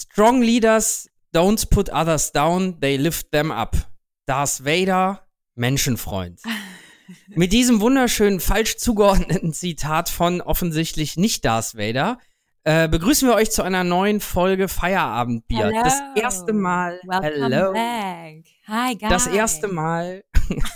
Strong leaders don't put others down, they lift them up. Darth Vader, Menschenfreund. Mit diesem wunderschönen, falsch zugeordneten Zitat von offensichtlich nicht Darth Vader äh, begrüßen wir euch zu einer neuen Folge Feierabendbier. Hello. Das erste Mal. Welcome hello. back. Hi, guys. Das erste Mal.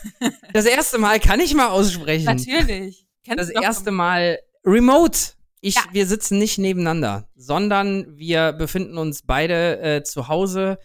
das erste Mal kann ich mal aussprechen. Natürlich. Kennst Das erste Mal remote. Ich, Ja. Wir sitzen nicht nebeneinander, sondern wir befinden uns beide äh, zu Hause.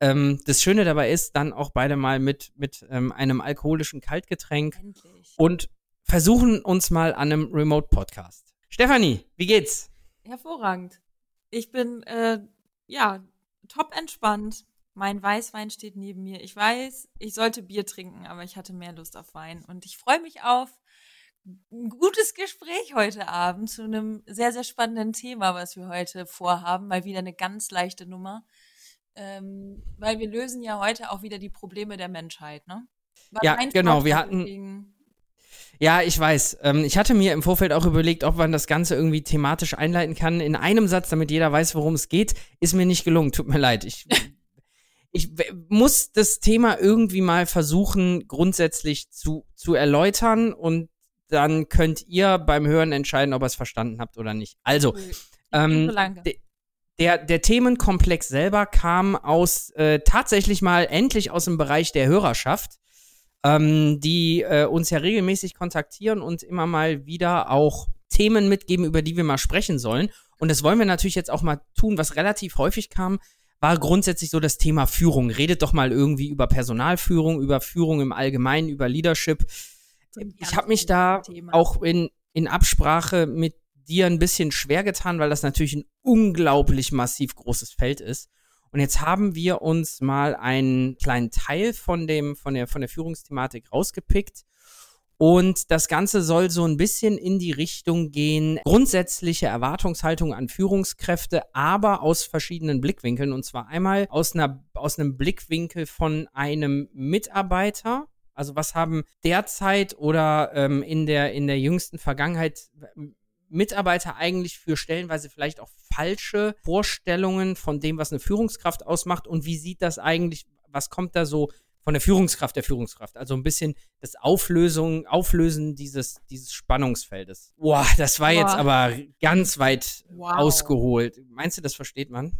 Ähm, das Schöne dabei ist, dann auch beide mal mit, mit ähm, einem alkoholischen Kaltgetränk Endlich. und versuchen uns mal an einem Remote-Podcast. Stefanie, wie geht's? Hervorragend. Ich bin, äh, ja, top entspannt. Mein Weißwein steht neben mir. Ich weiß, ich sollte Bier trinken, aber ich hatte mehr Lust auf Wein. Und ich freue mich auf ein gutes Gespräch heute Abend zu einem sehr, sehr spannenden Thema, was wir heute vorhaben. Mal wieder eine ganz leichte Nummer. Ähm, weil wir lösen ja heute auch wieder die Probleme der Menschheit, ne? War Ja, genau, wir hatten- Ja, ich weiß. Ähm, ich hatte mir im Vorfeld auch überlegt, ob man das Ganze irgendwie thematisch einleiten kann. In einem Satz, damit jeder weiß, worum es geht, ist mir nicht gelungen. Tut mir leid. Ich, ich muss das Thema irgendwie mal versuchen, grundsätzlich zu, zu erläutern und dann könnt ihr beim Hören entscheiden, ob ihr es verstanden habt oder nicht. Also. Ich ähm, so de- der, der Themenkomplex selber kam aus äh, tatsächlich mal endlich aus dem Bereich der Hörerschaft, ähm, die äh, uns ja regelmäßig kontaktieren und immer mal wieder auch Themen mitgeben, über die wir mal sprechen sollen. Und das wollen wir natürlich jetzt auch mal tun, was relativ häufig kam, war grundsätzlich so das Thema Führung. Redet doch mal irgendwie über Personalführung, über Führung im Allgemeinen, über Leadership. Ich habe mich da Thema. auch in, in Absprache mit dir ein bisschen schwer getan, weil das natürlich ein unglaublich massiv großes Feld ist. Und jetzt haben wir uns mal einen kleinen Teil von dem, von der, von der Führungsthematik rausgepickt. Und das Ganze soll so ein bisschen in die Richtung gehen, grundsätzliche Erwartungshaltung an Führungskräfte, aber aus verschiedenen Blickwinkeln. Und zwar einmal aus, einer, aus einem Blickwinkel von einem Mitarbeiter. Also was haben derzeit oder ähm, in, der, in der jüngsten Vergangenheit Mitarbeiter eigentlich für stellenweise vielleicht auch falsche Vorstellungen von dem, was eine Führungskraft ausmacht und wie sieht das eigentlich, was kommt da so von der Führungskraft der Führungskraft? Also ein bisschen das Auflösung, Auflösen dieses, dieses Spannungsfeldes. Boah, das war jetzt Boah. aber ganz weit Wow. ausgeholt. Meinst du, das versteht man?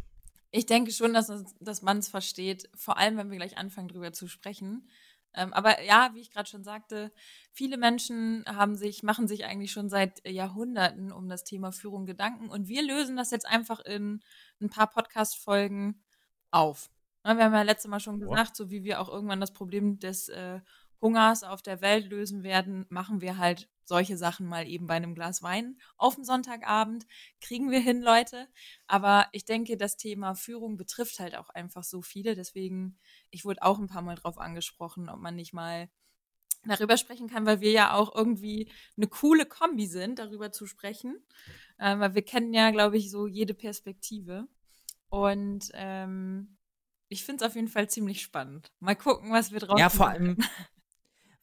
Ich denke schon, dass, dass man es versteht, vor allem wenn wir gleich anfangen, drüber zu sprechen. Ähm, aber ja, wie ich gerade schon sagte, viele Menschen haben sich, machen sich eigentlich schon seit Jahrhunderten um das Thema Führung Gedanken und wir lösen das jetzt einfach in ein paar Podcast-Folgen auf. Na, Wir haben ja letztes Mal schon gesagt, so wie wir auch irgendwann das Problem des äh, Hungers auf der Welt lösen werden, machen wir halt solche Sachen mal eben bei einem Glas Wein auf dem Sonntagabend. Kriegen wir hin, Leute. Aber ich denke, das Thema Führung betrifft halt auch einfach so viele. Deswegen, ich wurde auch ein paar Mal drauf angesprochen, ob man nicht mal darüber sprechen kann, weil wir ja auch irgendwie eine coole Kombi sind, darüber zu sprechen. Äh, weil wir kennen ja, glaube ich, so jede Perspektive. Und ähm, ich finde es auf jeden Fall ziemlich spannend. Mal gucken, was wir draus Ja, vor allem,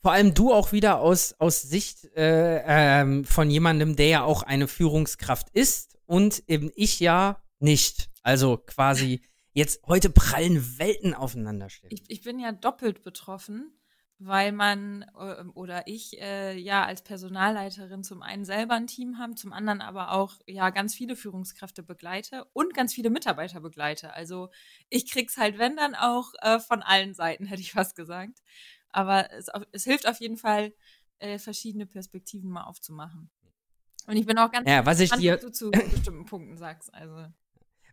vor allem du auch wieder aus, aus Sicht äh, ähm, von jemandem, der ja auch eine Führungskraft ist und eben ich ja nicht. Also quasi jetzt heute prallen Welten aufeinander stehen. Ich, ich bin ja doppelt betroffen, weil man äh, oder ich äh, ja als Personalleiterin zum einen selber ein Team haben, zum anderen aber auch ja ganz viele Führungskräfte begleite und ganz viele Mitarbeiter begleite. Also ich krieg's halt, wenn dann auch äh, von allen Seiten, hätte ich fast gesagt. Aber es, es hilft auf jeden Fall, äh, verschiedene Perspektiven mal aufzumachen. Und ich bin auch ganz Ja, was ich gespannt, dir- was du zu bestimmten Punkten sagst. Also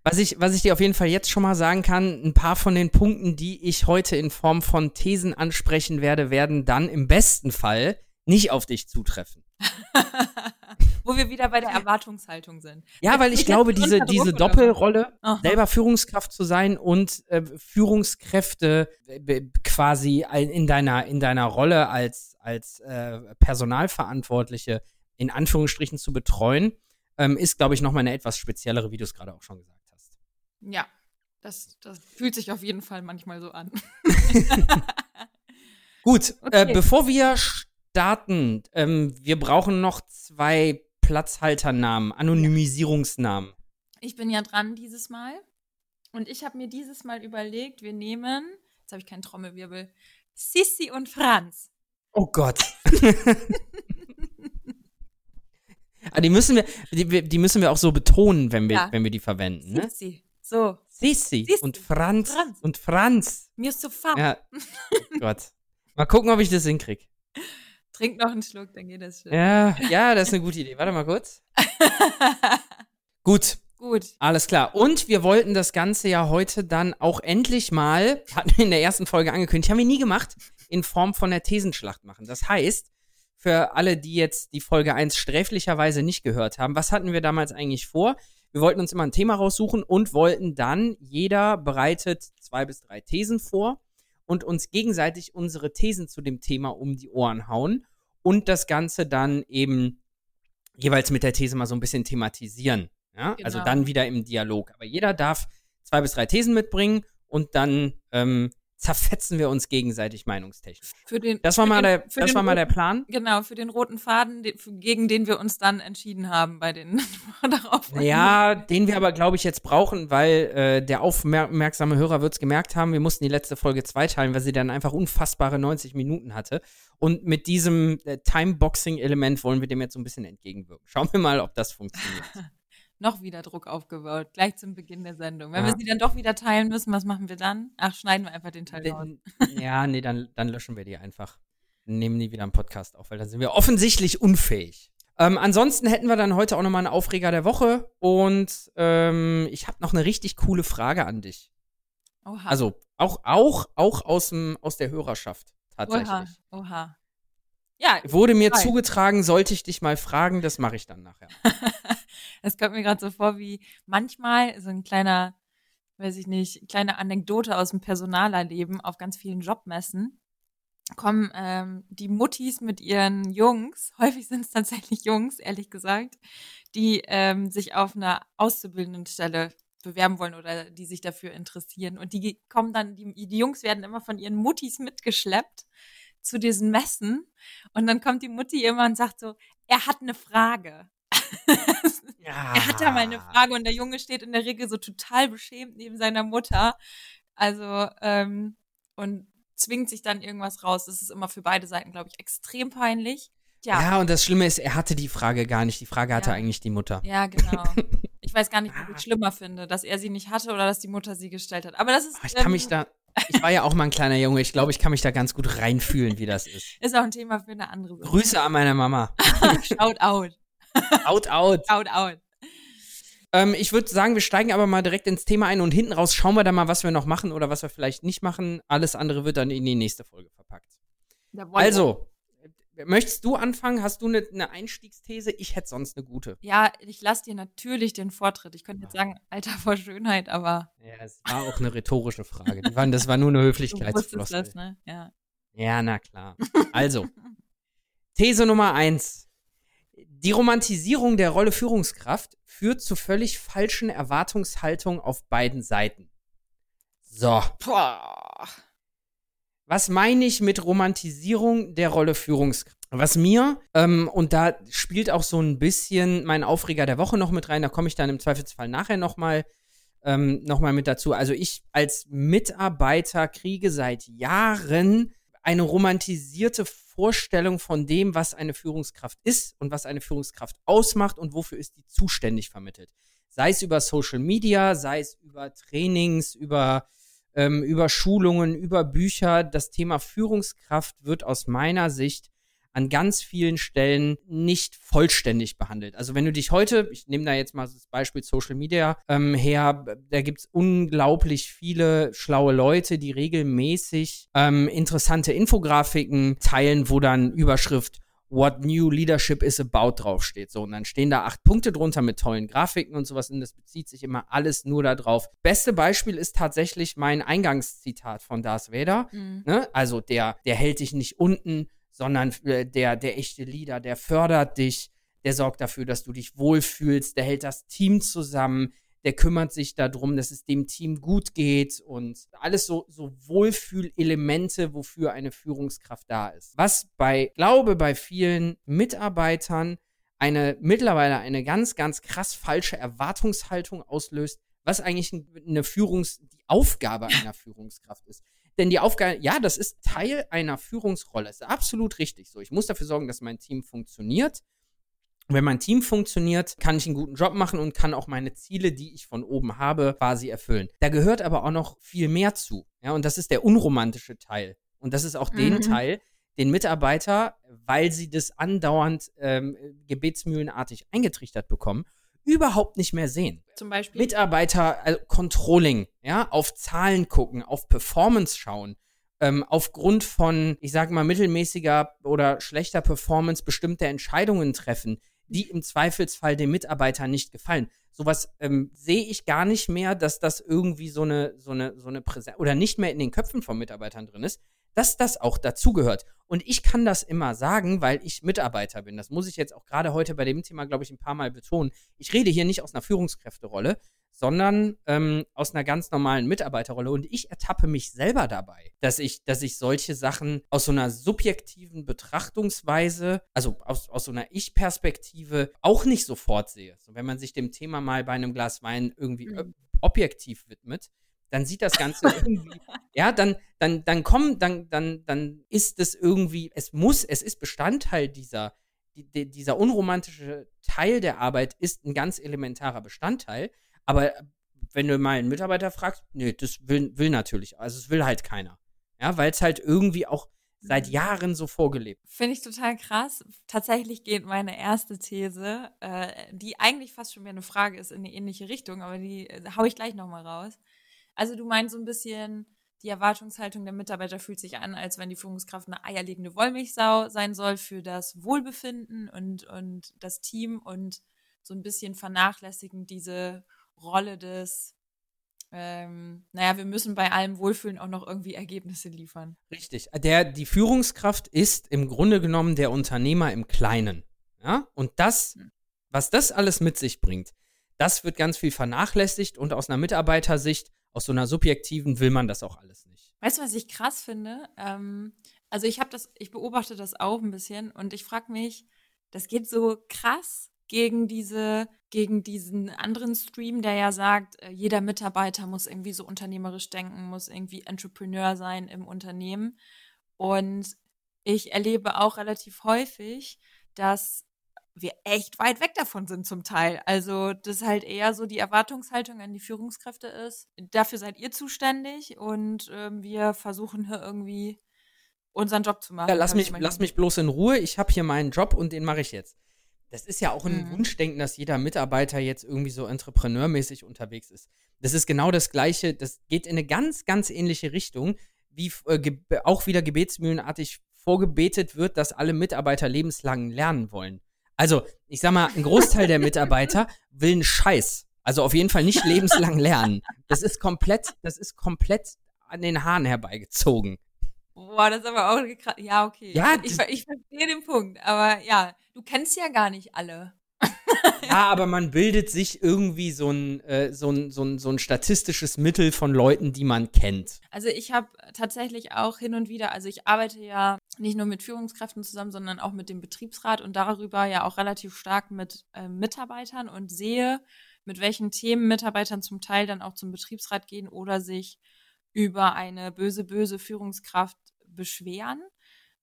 Was ich, was ich dir auf jeden Fall jetzt schon mal sagen kann, ein paar von den Punkten, die ich heute in Form von Thesen ansprechen werde, werden dann im besten Fall nicht auf dich zutreffen. wo wir wieder bei der Erwartungshaltung sind. Ja, weil ich Steht glaube, diese, diese Doppelrolle, Aha. selber Führungskraft zu sein und äh, Führungskräfte äh, quasi in deiner, in deiner Rolle als, als äh, Personalverantwortliche in Anführungsstrichen zu betreuen, ähm, ist, glaube ich, nochmal eine etwas speziellere, wie du es gerade auch schon gesagt hast. Ja, das, das fühlt sich auf jeden Fall manchmal so an. Gut, Okay. äh, bevor wir starten, ähm, wir brauchen noch zwei Platzhalternamen, Anonymisierungsnamen. Ich bin ja dran dieses Mal. Und ich habe mir dieses Mal überlegt, wir nehmen, jetzt habe ich keinen Trommelwirbel, Sissi und Franz. Oh Gott. Ah, die müssen wir, die, die, müssen wir auch so betonen, wenn wir, ja. wenn wir die verwenden. Ne? Sissi. So. Sissi, Sissi. und Franz, Franz, und Franz. Mir ist so faul. Ja. Oh Gott. Mal gucken, ob ich das hinkriege. Trink noch einen Schluck, dann geht das schon. Ja, ja, das ist eine gute Idee. Warte mal kurz. Gut. Gut. Alles klar. Und wir wollten das Ganze ja heute dann auch endlich mal, hatten wir in der ersten Folge angekündigt, haben wir nie gemacht, in Form von der Thesenschlacht machen. Das heißt, für alle, die jetzt die Folge 1 sträflicherweise nicht gehört haben, was hatten wir damals eigentlich vor? Wir wollten uns immer ein Thema raussuchen und wollten dann, jeder bereitet zwei bis drei Thesen vor und uns gegenseitig unsere Thesen zu dem Thema um die Ohren hauen und das Ganze dann eben jeweils mit der These mal so ein bisschen thematisieren. Ja? Also genau. Also dann wieder im Dialog. Aber jeder darf zwei bis drei Thesen mitbringen und dann ähm, zerfetzen wir uns gegenseitig meinungstechnisch. Für den, das war, mal, den, der, das war mal der Plan. Genau, für den roten Faden, gegen den wir uns dann entschieden haben bei den darauf. Ja, den wir aber, glaube ich, jetzt brauchen, weil äh, der aufmerksame Hörer wird es gemerkt haben, wir mussten die letzte Folge zweiteilen, weil sie dann einfach unfassbare 90 Minuten hatte. Und mit diesem äh, Timeboxing-Element wollen wir dem jetzt so ein bisschen entgegenwirken. Schauen wir mal, ob das funktioniert. noch wieder Druck aufgebaut, gleich zum Beginn der Sendung. Wenn ja. wir sie dann doch wieder teilen müssen, was machen wir dann? Ach, schneiden wir einfach den Teil raus. Ja, nee, dann, dann löschen wir die einfach. Nehmen die wieder im Podcast auf, weil dann sind wir offensichtlich unfähig. Ähm, ansonsten hätten wir dann heute auch nochmal einen Aufreger der Woche und ähm, ich habe noch eine richtig coole Frage an dich. Oha. Also auch, auch, auch aus, dem, aus der Hörerschaft tatsächlich. Oha, oha. Ja. Wurde mir frei. zugetragen, sollte ich dich mal fragen, das mache ich dann nachher. Es kommt mir gerade so vor, wie manchmal so ein kleiner, weiß ich nicht, kleine Anekdote aus dem Personalerleben auf ganz vielen Jobmessen kommen ähm, die Muttis mit ihren Jungs, häufig sind es tatsächlich Jungs, ehrlich gesagt, die ähm, sich auf einer Auszubildendenstelle bewerben wollen oder die sich dafür interessieren. Und die kommen dann, die, die Jungs werden immer von ihren Muttis mitgeschleppt zu diesen Messen. Und dann kommt die Mutti immer und sagt so, er hat eine Frage. Ja. Er hat da mal eine Frage und der Junge steht in der Regel so total beschämt neben seiner Mutter. Also, ähm, und zwingt sich dann irgendwas raus. Das ist immer für beide Seiten, glaube ich, extrem peinlich. Ja. ja, und das Schlimme ist, er hatte die Frage gar nicht. Die Frage hatte ja. eigentlich die Mutter. Ja, genau. Ich weiß gar nicht, was ich ah. schlimmer finde, dass er sie nicht hatte oder dass die Mutter sie gestellt hat. Aber das ist. Ich kann ähm, mich da. Ich war ja auch mal ein kleiner Junge. Ich glaube, ich kann mich da ganz gut reinfühlen, wie das ist. Ist auch ein Thema für eine andere Sache. Grüße an meine Mama. Shout out. Out, out. Out, out. Ähm, ich würde sagen, wir steigen aber mal direkt ins Thema ein und hinten raus schauen wir dann mal, was wir noch machen oder was wir vielleicht nicht machen. Alles andere wird dann in die nächste Folge verpackt. Also, möchtest du anfangen? Hast du eine ne Einstiegsthese? Ich hätte sonst eine gute. Ja, ich lasse dir natürlich den Vortritt. Ich könnte jetzt sagen, Alter vor Schönheit, aber. Ja, es war auch eine rhetorische Frage. Waren, das war nur eine Höflichkeitsfloskel. das, ne? Ja. Ja, na klar. Also, These Nummer eins. Die Romantisierung der Rolle Führungskraft führt zu völlig falschen Erwartungshaltungen auf beiden Seiten. So. Was meine ich mit Romantisierung der Rolle Führungskraft? Was mir, ähm, und da spielt auch so ein bisschen mein Aufreger der Woche noch mit rein, da komme ich dann im Zweifelsfall nachher nochmal ähm, noch mit dazu. Also ich als Mitarbeiter kriege seit Jahren eine romantisierte Vorstellung von dem, was eine Führungskraft ist und was eine Führungskraft ausmacht und wofür ist die zuständig vermittelt. Sei es über Social Media, sei es über Trainings, über, ähm, über Schulungen, über Bücher. Das Thema Führungskraft wird aus meiner Sicht an ganz vielen Stellen nicht vollständig behandelt. Also wenn du dich heute, ich nehme da jetzt mal das Beispiel Social Media ähm, her, da gibt es unglaublich viele schlaue Leute, die regelmäßig ähm, interessante Infografiken teilen, wo dann Überschrift What New Leadership is About draufsteht. So, und dann stehen da acht Punkte drunter mit tollen Grafiken und sowas. Und das bezieht sich immer alles nur darauf. Beste Beispiel ist tatsächlich mein Eingangszitat von Darth Vader. Mhm. Ne? Also der, der hält dich nicht unten, sondern äh, der, der echte Leader, der fördert dich, der sorgt dafür, dass du dich wohlfühlst, der hält das Team zusammen, der kümmert sich darum, dass es dem Team gut geht und alles so, so Wohlfühlelemente, wofür eine Führungskraft da ist. Was bei, glaube, bei vielen Mitarbeitern eine mittlerweile eine ganz, ganz krass falsche Erwartungshaltung auslöst, was eigentlich eine Führungs-, die Aufgabe einer Führungskraft ist. Denn die Aufgabe, ja, das ist Teil einer Führungsrolle. Ist absolut richtig so. Ich muss dafür sorgen, dass mein Team funktioniert. Wenn mein Team funktioniert, kann ich einen guten Job machen und kann auch meine Ziele, die ich von oben habe, quasi erfüllen. Da gehört aber auch noch viel mehr zu. Ja, und das ist der unromantische Teil. Und das ist auch mhm. den Teil, den Mitarbeiter, weil sie das andauernd ähm, gebetsmühlenartig eingetrichtert bekommen, überhaupt nicht mehr sehen. Zum Beispiel. Mitarbeiter, also Controlling, ja, auf Zahlen gucken, auf Performance schauen, ähm, aufgrund von, ich sag mal, mittelmäßiger oder schlechter Performance bestimmte Entscheidungen treffen, die im Zweifelsfall dem Mitarbeiter nicht gefallen. Sowas ähm, sehe ich gar nicht mehr, dass das irgendwie so eine, so eine, so eine Präsenz oder nicht mehr in den Köpfen von Mitarbeitern drin ist, dass das auch dazugehört. Und ich kann das immer sagen, weil ich Mitarbeiter bin. Das muss ich jetzt auch gerade heute bei dem Thema, glaube ich, ein paar Mal betonen. Ich rede hier nicht aus einer Führungskräfterolle, sondern ähm, aus einer ganz normalen Mitarbeiterrolle. Und ich ertappe mich selber dabei, dass ich, dass ich solche Sachen aus so einer subjektiven Betrachtungsweise, also aus, aus so einer Ich-Perspektive, auch nicht sofort sehe. So, wenn man sich dem Thema mal bei einem Glas Wein irgendwie mhm. objektiv widmet, dann sieht das Ganze irgendwie, ja, dann, dann, dann kommen, dann, dann, dann ist es irgendwie, es muss, es ist Bestandteil dieser, die, dieser unromantische Teil der Arbeit ist ein ganz elementarer Bestandteil. Aber wenn du mal einen Mitarbeiter fragst, nee, das will, will natürlich, also es will halt keiner. Ja, weil es halt irgendwie auch seit mhm. Jahren so vorgelebt. Finde ich total krass. Tatsächlich geht meine erste These, äh, die eigentlich fast schon mehr eine Frage ist, in eine ähnliche Richtung, aber die äh, hau ich gleich nochmal raus. Also du meinst so ein bisschen, die Erwartungshaltung der Mitarbeiter fühlt sich an, als wenn die Führungskraft eine eierlegende Wollmilchsau sein soll für das Wohlbefinden und, und das Team und so ein bisschen vernachlässigen diese Rolle des, ähm, naja, wir müssen bei allem Wohlfühlen auch noch irgendwie Ergebnisse liefern. Richtig. Der, die Führungskraft ist im Grunde genommen der Unternehmer im Kleinen. Ja? Und das, hm. was das alles mit sich bringt, das wird ganz viel vernachlässigt und aus einer Mitarbeitersicht, aus so einer subjektiven, will man das auch alles nicht. Weißt du, was ich krass finde? Ähm, also ich habe das, ich beobachte das auch ein bisschen und ich frage mich, das geht so krass gegen diese, gegen diesen anderen Stream, der ja sagt, äh, jeder Mitarbeiter muss irgendwie so unternehmerisch denken, muss irgendwie Entrepreneur sein im Unternehmen. Und ich erlebe auch relativ häufig, dass wir echt weit weg davon sind zum Teil. Also, das halt eher so die Erwartungshaltung an die Führungskräfte ist. Dafür seid ihr zuständig und äh, wir versuchen hier irgendwie unseren Job zu machen. Ja, lass mich, lass mich bloß in Ruhe. Ich habe hier meinen Job und den mache ich jetzt das ist ja auch ein mhm. Wunschdenken, dass jeder Mitarbeiter jetzt irgendwie so entrepreneurmäßig unterwegs ist. Das ist genau das Gleiche, das geht in eine ganz, ganz ähnliche Richtung, wie äh, auch wieder gebetsmühlenartig vorgebetet wird, dass alle Mitarbeiter lebenslang lernen wollen. Also, ich sag mal, ein Großteil der Mitarbeiter will einen Scheiß. Also auf jeden Fall nicht lebenslang lernen. Das ist komplett, das ist komplett an den Haaren herbeigezogen. Boah, das ist aber auch. Ja, okay. Ja, ich, ich verstehe den Punkt, aber ja, du kennst ja gar nicht alle. ja, aber man bildet sich irgendwie so ein, äh, so, ein, so, ein, so ein statistisches Mittel von Leuten, die man kennt. Also ich habe tatsächlich auch hin und wieder, also ich arbeite ja nicht nur mit Führungskräften zusammen, sondern auch mit dem Betriebsrat und darüber ja auch relativ stark mit äh, Mitarbeitern und sehe, mit welchen Themen Mitarbeitern zum Teil dann auch zum Betriebsrat gehen oder sich über eine böse, böse Führungskraft beschweren.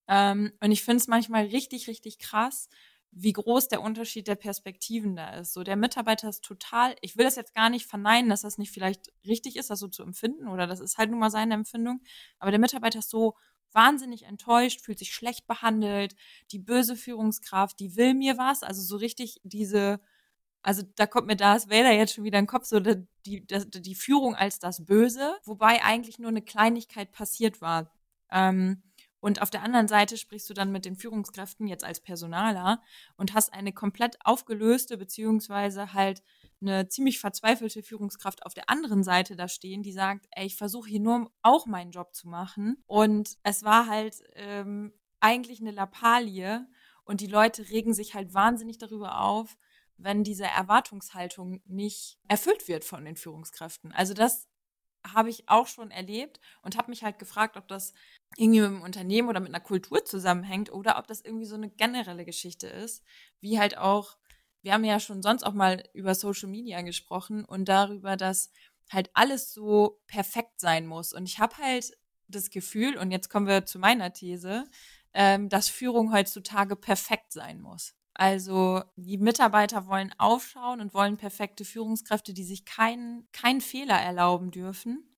Ähm, und ich finde es manchmal richtig, richtig krass, wie groß der Unterschied der Perspektiven da ist. So, der Mitarbeiter ist total, ich will das jetzt gar nicht verneinen, dass das nicht vielleicht richtig ist, das so zu empfinden oder das ist halt nun mal seine Empfindung, aber der Mitarbeiter ist so wahnsinnig enttäuscht, fühlt sich schlecht behandelt, die böse Führungskraft, die will mir was, also so richtig diese also da kommt mir das Vader jetzt schon wieder in den Kopf, so die, das, die Führung als das Böse, wobei eigentlich nur eine Kleinigkeit passiert war. Ähm, und auf der anderen Seite sprichst du dann mit den Führungskräften jetzt als Personaler und hast eine komplett aufgelöste beziehungsweise halt eine ziemlich verzweifelte Führungskraft auf der anderen Seite da stehen, die sagt, ey, ich versuche hier nur auch meinen Job zu machen. Und es war halt ähm, eigentlich eine Lappalie und die Leute regen sich halt wahnsinnig darüber auf, wenn diese Erwartungshaltung nicht erfüllt wird von den Führungskräften. Also das habe ich auch schon erlebt und habe mich halt gefragt, ob das irgendwie mit einem Unternehmen oder mit einer Kultur zusammenhängt oder ob das irgendwie so eine generelle Geschichte ist, wie halt auch wir haben ja schon sonst auch mal über Social Media gesprochen und darüber, dass halt alles so perfekt sein muss. Und ich habe halt das Gefühl, und jetzt kommen wir zu meiner These, ähm, dass Führung heutzutage perfekt sein muss. Also die Mitarbeiter wollen aufschauen und wollen perfekte Führungskräfte, die sich keinen keinen Fehler erlauben dürfen.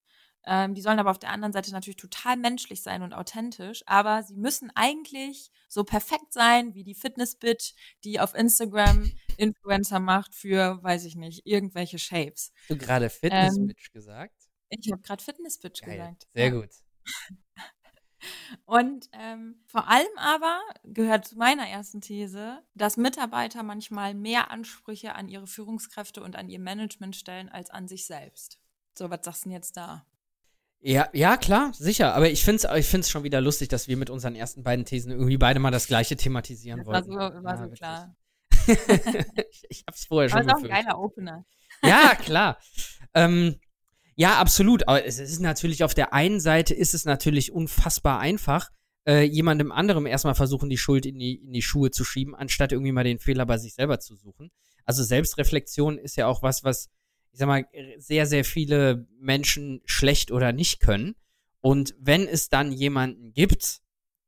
Ähm, die sollen aber auf der anderen Seite natürlich total menschlich sein und authentisch, aber sie müssen eigentlich so perfekt sein wie die Fitness-Bitch, die auf Instagram Influencer macht für, weiß ich nicht, irgendwelche Shapes. Hast du gerade Fitness-Bitch ähm, gesagt? Ich habe gerade Fitness-Bitch gesagt. Sehr ja. gut. Und ähm, vor allem aber gehört zu meiner ersten These, dass Mitarbeiter manchmal mehr Ansprüche an ihre Führungskräfte und an ihr Management stellen als an sich selbst. So, was sagst du denn jetzt da? Ja, ja, klar, sicher. Aber ich finde es ich find's schon wieder lustig, dass wir mit unseren ersten beiden Thesen irgendwie beide mal das Gleiche thematisieren das wollten. War so, war ja, so klar. ich, ich hab's vorher schon Aber ist auch ein geiler Opener. Ja, klar. ähm, ja, absolut. Aber es ist natürlich auf der einen Seite ist es natürlich unfassbar einfach, äh, jemandem anderem erstmal versuchen, die Schuld in die, in die Schuhe zu schieben, anstatt irgendwie mal den Fehler bei sich selber zu suchen. Also Selbstreflexion ist ja auch was, was, ich sag mal, sehr, sehr viele Menschen schlecht oder nicht können. Und wenn es dann jemanden gibt,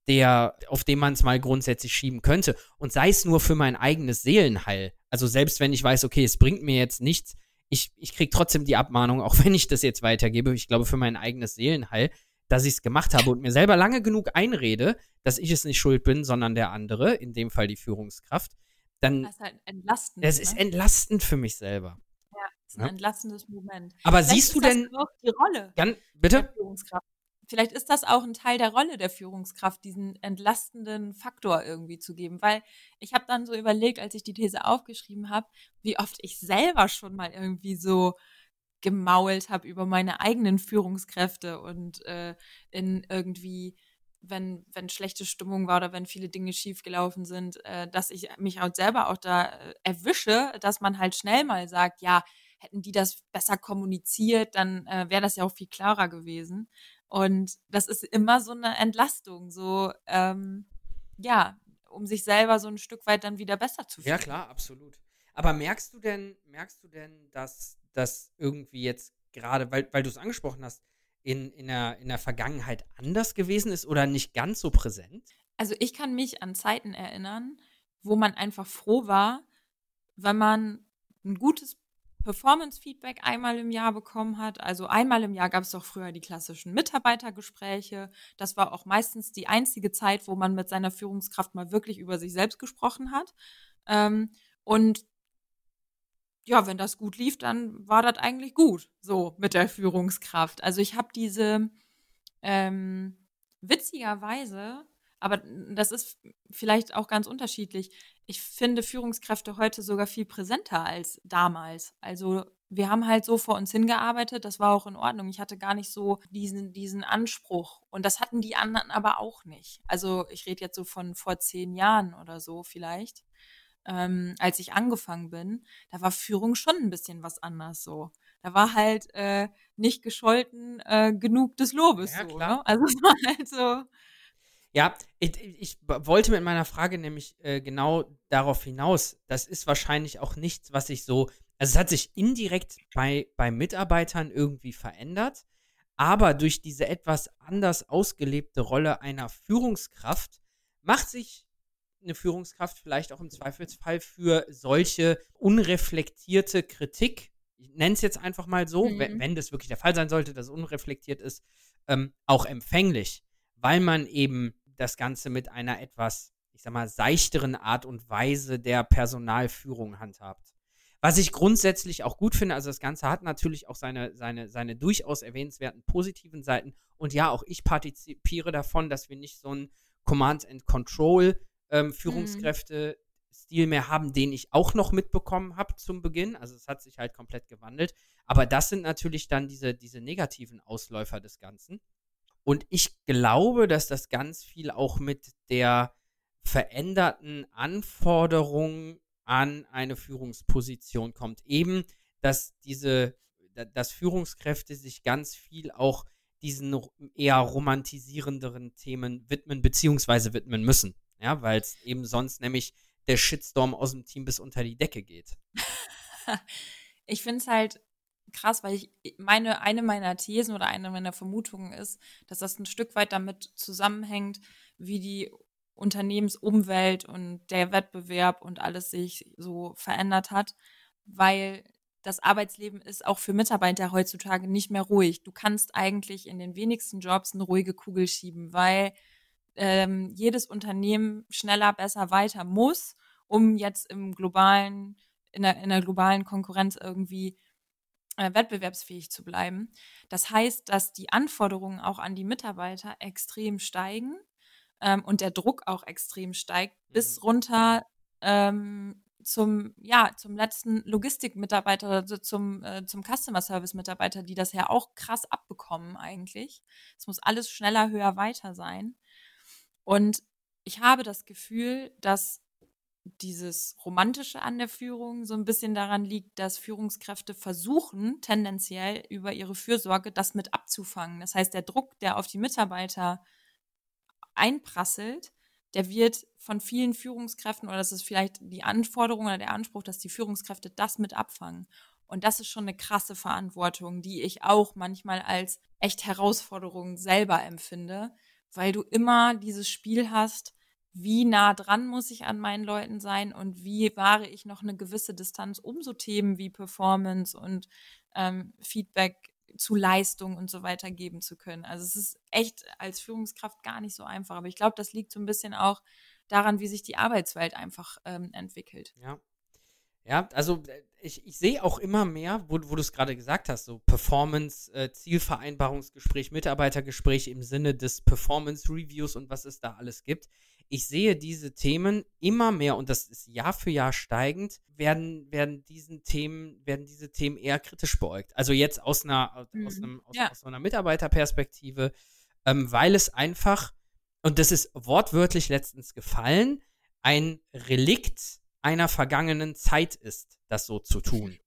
der, auf den man es mal grundsätzlich schieben könnte, und sei es nur für mein eigenes Seelenheil, also selbst wenn ich weiß, okay, es bringt mir jetzt nichts, ich, ich kriege trotzdem die Abmahnung, auch wenn ich das jetzt weitergebe, ich glaube, für mein eigenes Seelenheil, dass ich es gemacht habe und mir selber lange genug einrede, dass ich es nicht schuld bin, sondern der andere, in dem Fall die Führungskraft, dann. Das ist halt entlastend. Das ist ne? entlastend für mich selber. Das ist ein ja? entlastendes Moment. Aber Vielleicht siehst du denn. Auch die Rolle. Dann, bitte? Der Führungskraft vielleicht ist das auch ein Teil der Rolle der Führungskraft, diesen entlastenden Faktor irgendwie zu geben. Weil ich habe dann so überlegt, als ich die These aufgeschrieben habe, wie oft ich selber schon mal irgendwie so gemault habe über meine eigenen Führungskräfte und äh, in irgendwie wenn, wenn schlechte Stimmung war oder wenn viele Dinge schiefgelaufen sind, äh, dass ich mich auch selber auch da äh, erwische, dass man halt schnell mal sagt, ja, hätten die das besser kommuniziert, dann äh, wäre das ja auch viel klarer gewesen. Und das ist immer so eine Entlastung, so, ähm, ja, um sich selber so ein Stück weit dann wieder besser zu fühlen. Ja, klar, absolut. Aber merkst du denn, merkst du denn, dass das irgendwie jetzt gerade, weil, weil du es angesprochen hast, in, in, der, in der Vergangenheit anders gewesen ist oder nicht ganz so präsent? Also ich kann mich an Zeiten erinnern, wo man einfach froh war, wenn man ein gutes Performance-Feedback einmal im Jahr bekommen hat. Also einmal im Jahr gab es doch früher die klassischen Mitarbeitergespräche. Das war auch meistens die einzige Zeit, wo man mit seiner Führungskraft mal wirklich über sich selbst gesprochen hat. Ähm, und ja, wenn das gut lief, dann war das eigentlich gut, so mit der Führungskraft. Also ich habe diese ähm, witzigerweise aber das ist vielleicht auch ganz unterschiedlich. Ich finde Führungskräfte heute sogar viel präsenter als damals. Also wir haben halt so vor uns hingearbeitet, das war auch in Ordnung. Ich hatte gar nicht so diesen, diesen Anspruch. Und das hatten die anderen aber auch nicht. Also ich rede jetzt so von vor zehn Jahren oder so vielleicht. Ähm, als ich angefangen bin, da war Führung schon ein bisschen was anders so. Da war halt äh, nicht gescholten äh, genug des Lobes ja, so. Ne? Also es war halt so ja, ich, ich, wollte mit meiner Frage nämlich äh, genau darauf hinaus. Das ist wahrscheinlich auch nichts, was sich so. Also, es hat sich indirekt bei, bei Mitarbeitern irgendwie verändert, aber durch diese etwas anders ausgelebte Rolle einer Führungskraft macht sich eine Führungskraft vielleicht auch im Zweifelsfall für solche unreflektierte Kritik, ich nenne es jetzt einfach mal so, mhm. wenn, wenn, das wirklich der Fall sein sollte, dass es unreflektiert ist, ähm, auch empfänglich, weil man eben das Ganze mit einer etwas, ich sag mal, seichteren Art und Weise der Personalführung handhabt. Was ich grundsätzlich auch gut finde, also das Ganze hat natürlich auch seine, seine, seine durchaus erwähnenswerten positiven Seiten. Und ja, auch ich partizipiere davon, dass wir nicht so ein Command and Control ähm, Führungskräfte Stil mehr haben, den ich auch noch mitbekommen habe zum Beginn. Also es hat sich halt komplett gewandelt. Aber das sind natürlich dann diese, diese negativen Ausläufer des Ganzen. Und ich glaube, dass das ganz viel auch mit der veränderten Anforderung an eine Führungsposition kommt. Eben, dass diese, dass Führungskräfte sich ganz viel auch diesen eher romantisierenderen Themen widmen, beziehungsweise widmen müssen. Ja, weil es eben sonst nämlich der Shitstorm aus dem Team bis unter die Decke geht. ich finde es halt krass, weil ich meine, eine meiner Thesen oder eine meiner Vermutungen ist, dass das ein Stück weit damit zusammenhängt, wie die Unternehmensumwelt und der Wettbewerb und alles sich so verändert hat, weil das Arbeitsleben ist auch für Mitarbeiter heutzutage nicht mehr ruhig. Du kannst eigentlich in den wenigsten Jobs eine ruhige Kugel schieben, weil ähm, jedes Unternehmen schneller, besser, weiter muss, um jetzt im globalen, in der, in der globalen Konkurrenz irgendwie äh, wettbewerbsfähig zu bleiben. Das heißt, dass die Anforderungen auch an die Mitarbeiter extrem steigen ähm, und der Druck auch extrem steigt, mhm. bis runter ähm, zum, ja, zum letzten Logistikmitarbeiter, also zum, äh, zum Customer Service Mitarbeiter, die das ja auch krass abbekommen eigentlich. Es muss alles schneller, höher, weiter sein. Und ich habe das Gefühl, dass dieses Romantische an der Führung so ein bisschen daran liegt, dass Führungskräfte versuchen, tendenziell über ihre Fürsorge das mit abzufangen. Das heißt, der Druck, der auf die Mitarbeiter einprasselt, der wird von vielen Führungskräften oder das ist vielleicht die Anforderung oder der Anspruch, dass die Führungskräfte das mit abfangen. Und das ist schon eine krasse Verantwortung, die ich auch manchmal als echt Herausforderung selber empfinde, weil du immer dieses Spiel hast, wie nah dran muss ich an meinen Leuten sein und wie wahre ich noch eine gewisse Distanz, um so Themen wie Performance und ähm, Feedback zu Leistung und so weiter geben zu können. Also es ist echt als Führungskraft gar nicht so einfach. Aber ich glaube, das liegt so ein bisschen auch daran, wie sich die Arbeitswelt einfach ähm, entwickelt. Ja. Ja, also äh, ich, ich sehe auch immer mehr, wo, wo du es gerade gesagt hast, so Performance, äh, Zielvereinbarungsgespräch, Mitarbeitergespräch im Sinne des Performance Reviews und was es da alles gibt. Ich sehe diese Themen immer mehr und das ist Jahr für Jahr steigend, werden, werden diesen Themen, werden diese Themen eher kritisch beäugt. Also jetzt aus einer, mhm. aus, einem, aus, ja. aus, einer Mitarbeiterperspektive, ähm, weil es einfach, und das ist wortwörtlich letztens gefallen, ein Relikt einer vergangenen Zeit ist, das so zu tun.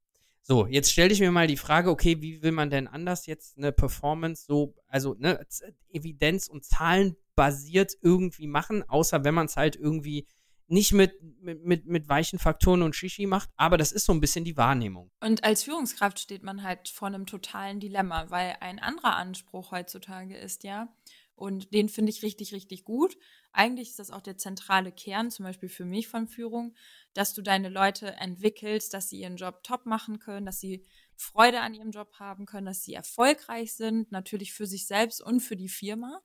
So, jetzt stelle ich mir mal die Frage, okay, wie will man denn anders jetzt eine Performance so, also ne, Evidenz und Zahlen basiert irgendwie machen, außer wenn man es halt irgendwie nicht mit, mit, mit, mit weichen Faktoren und Shishi macht, aber das ist so ein bisschen die Wahrnehmung. Und als Führungskraft steht man halt vor einem totalen Dilemma, weil ein anderer Anspruch heutzutage ist ja, und den finde ich richtig, richtig gut. Eigentlich ist das auch der zentrale Kern, zum Beispiel für mich von Führung, dass du deine Leute entwickelst, dass sie ihren Job top machen können, dass sie Freude an ihrem Job haben können, dass sie erfolgreich sind, natürlich für sich selbst und für die Firma.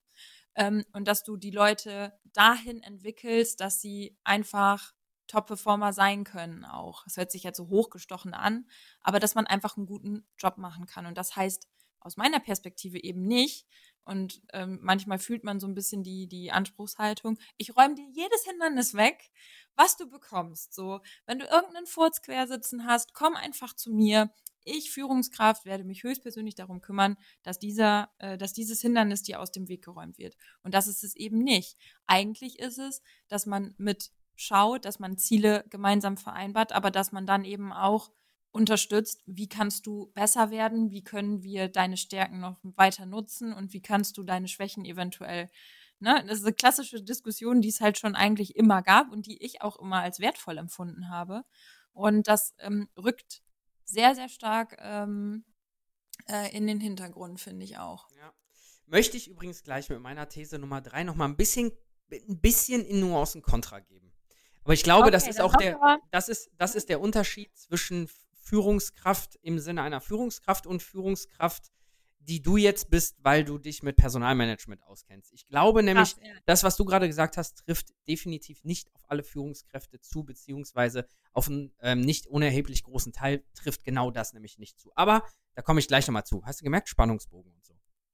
Ähm, und dass du die Leute dahin entwickelst, dass sie einfach Top-Performer sein können auch. Das hört sich jetzt so hochgestochen an, aber dass man einfach einen guten Job machen kann. Und das heißt aus meiner Perspektive eben nicht, und ähm, manchmal fühlt man so ein bisschen die, die Anspruchshaltung, ich räume dir jedes Hindernis weg, was du bekommst. So, wenn du irgendeinen Furz quersitzen hast, komm einfach zu mir. Ich, Führungskraft, werde mich höchstpersönlich darum kümmern, dass dieser, äh, dass dieses Hindernis dir aus dem Weg geräumt wird. Und das ist es eben nicht. Eigentlich ist es, dass man mit schaut, dass man Ziele gemeinsam vereinbart, aber dass man dann eben auch unterstützt, wie kannst du besser werden, wie können wir deine Stärken noch weiter nutzen und wie kannst du deine Schwächen eventuell, ne, das ist eine klassische Diskussion, die es halt schon eigentlich immer gab und die ich auch immer als wertvoll empfunden habe. Und das ähm, rückt sehr, sehr stark ähm, äh, in den Hintergrund, finde ich auch. Ja. Möchte ich übrigens gleich mit meiner These Nummer drei noch mal ein bisschen, ein bisschen in Nuancen Kontra geben. Aber ich glaube, okay, das ist auch der, das ist, das ist der Unterschied zwischen Führungskraft im Sinne einer Führungskraft und Führungskraft, die du jetzt bist, weil du dich mit Personalmanagement auskennst. Ich glaube nämlich, Krass, ja. das, was du gerade gesagt hast, trifft definitiv nicht auf alle Führungskräfte zu, beziehungsweise auf einen ähm, nicht unerheblich großen Teil trifft genau das nämlich nicht zu. Aber da komme ich gleich nochmal zu. Hast du gemerkt? Spannungsbogen und so.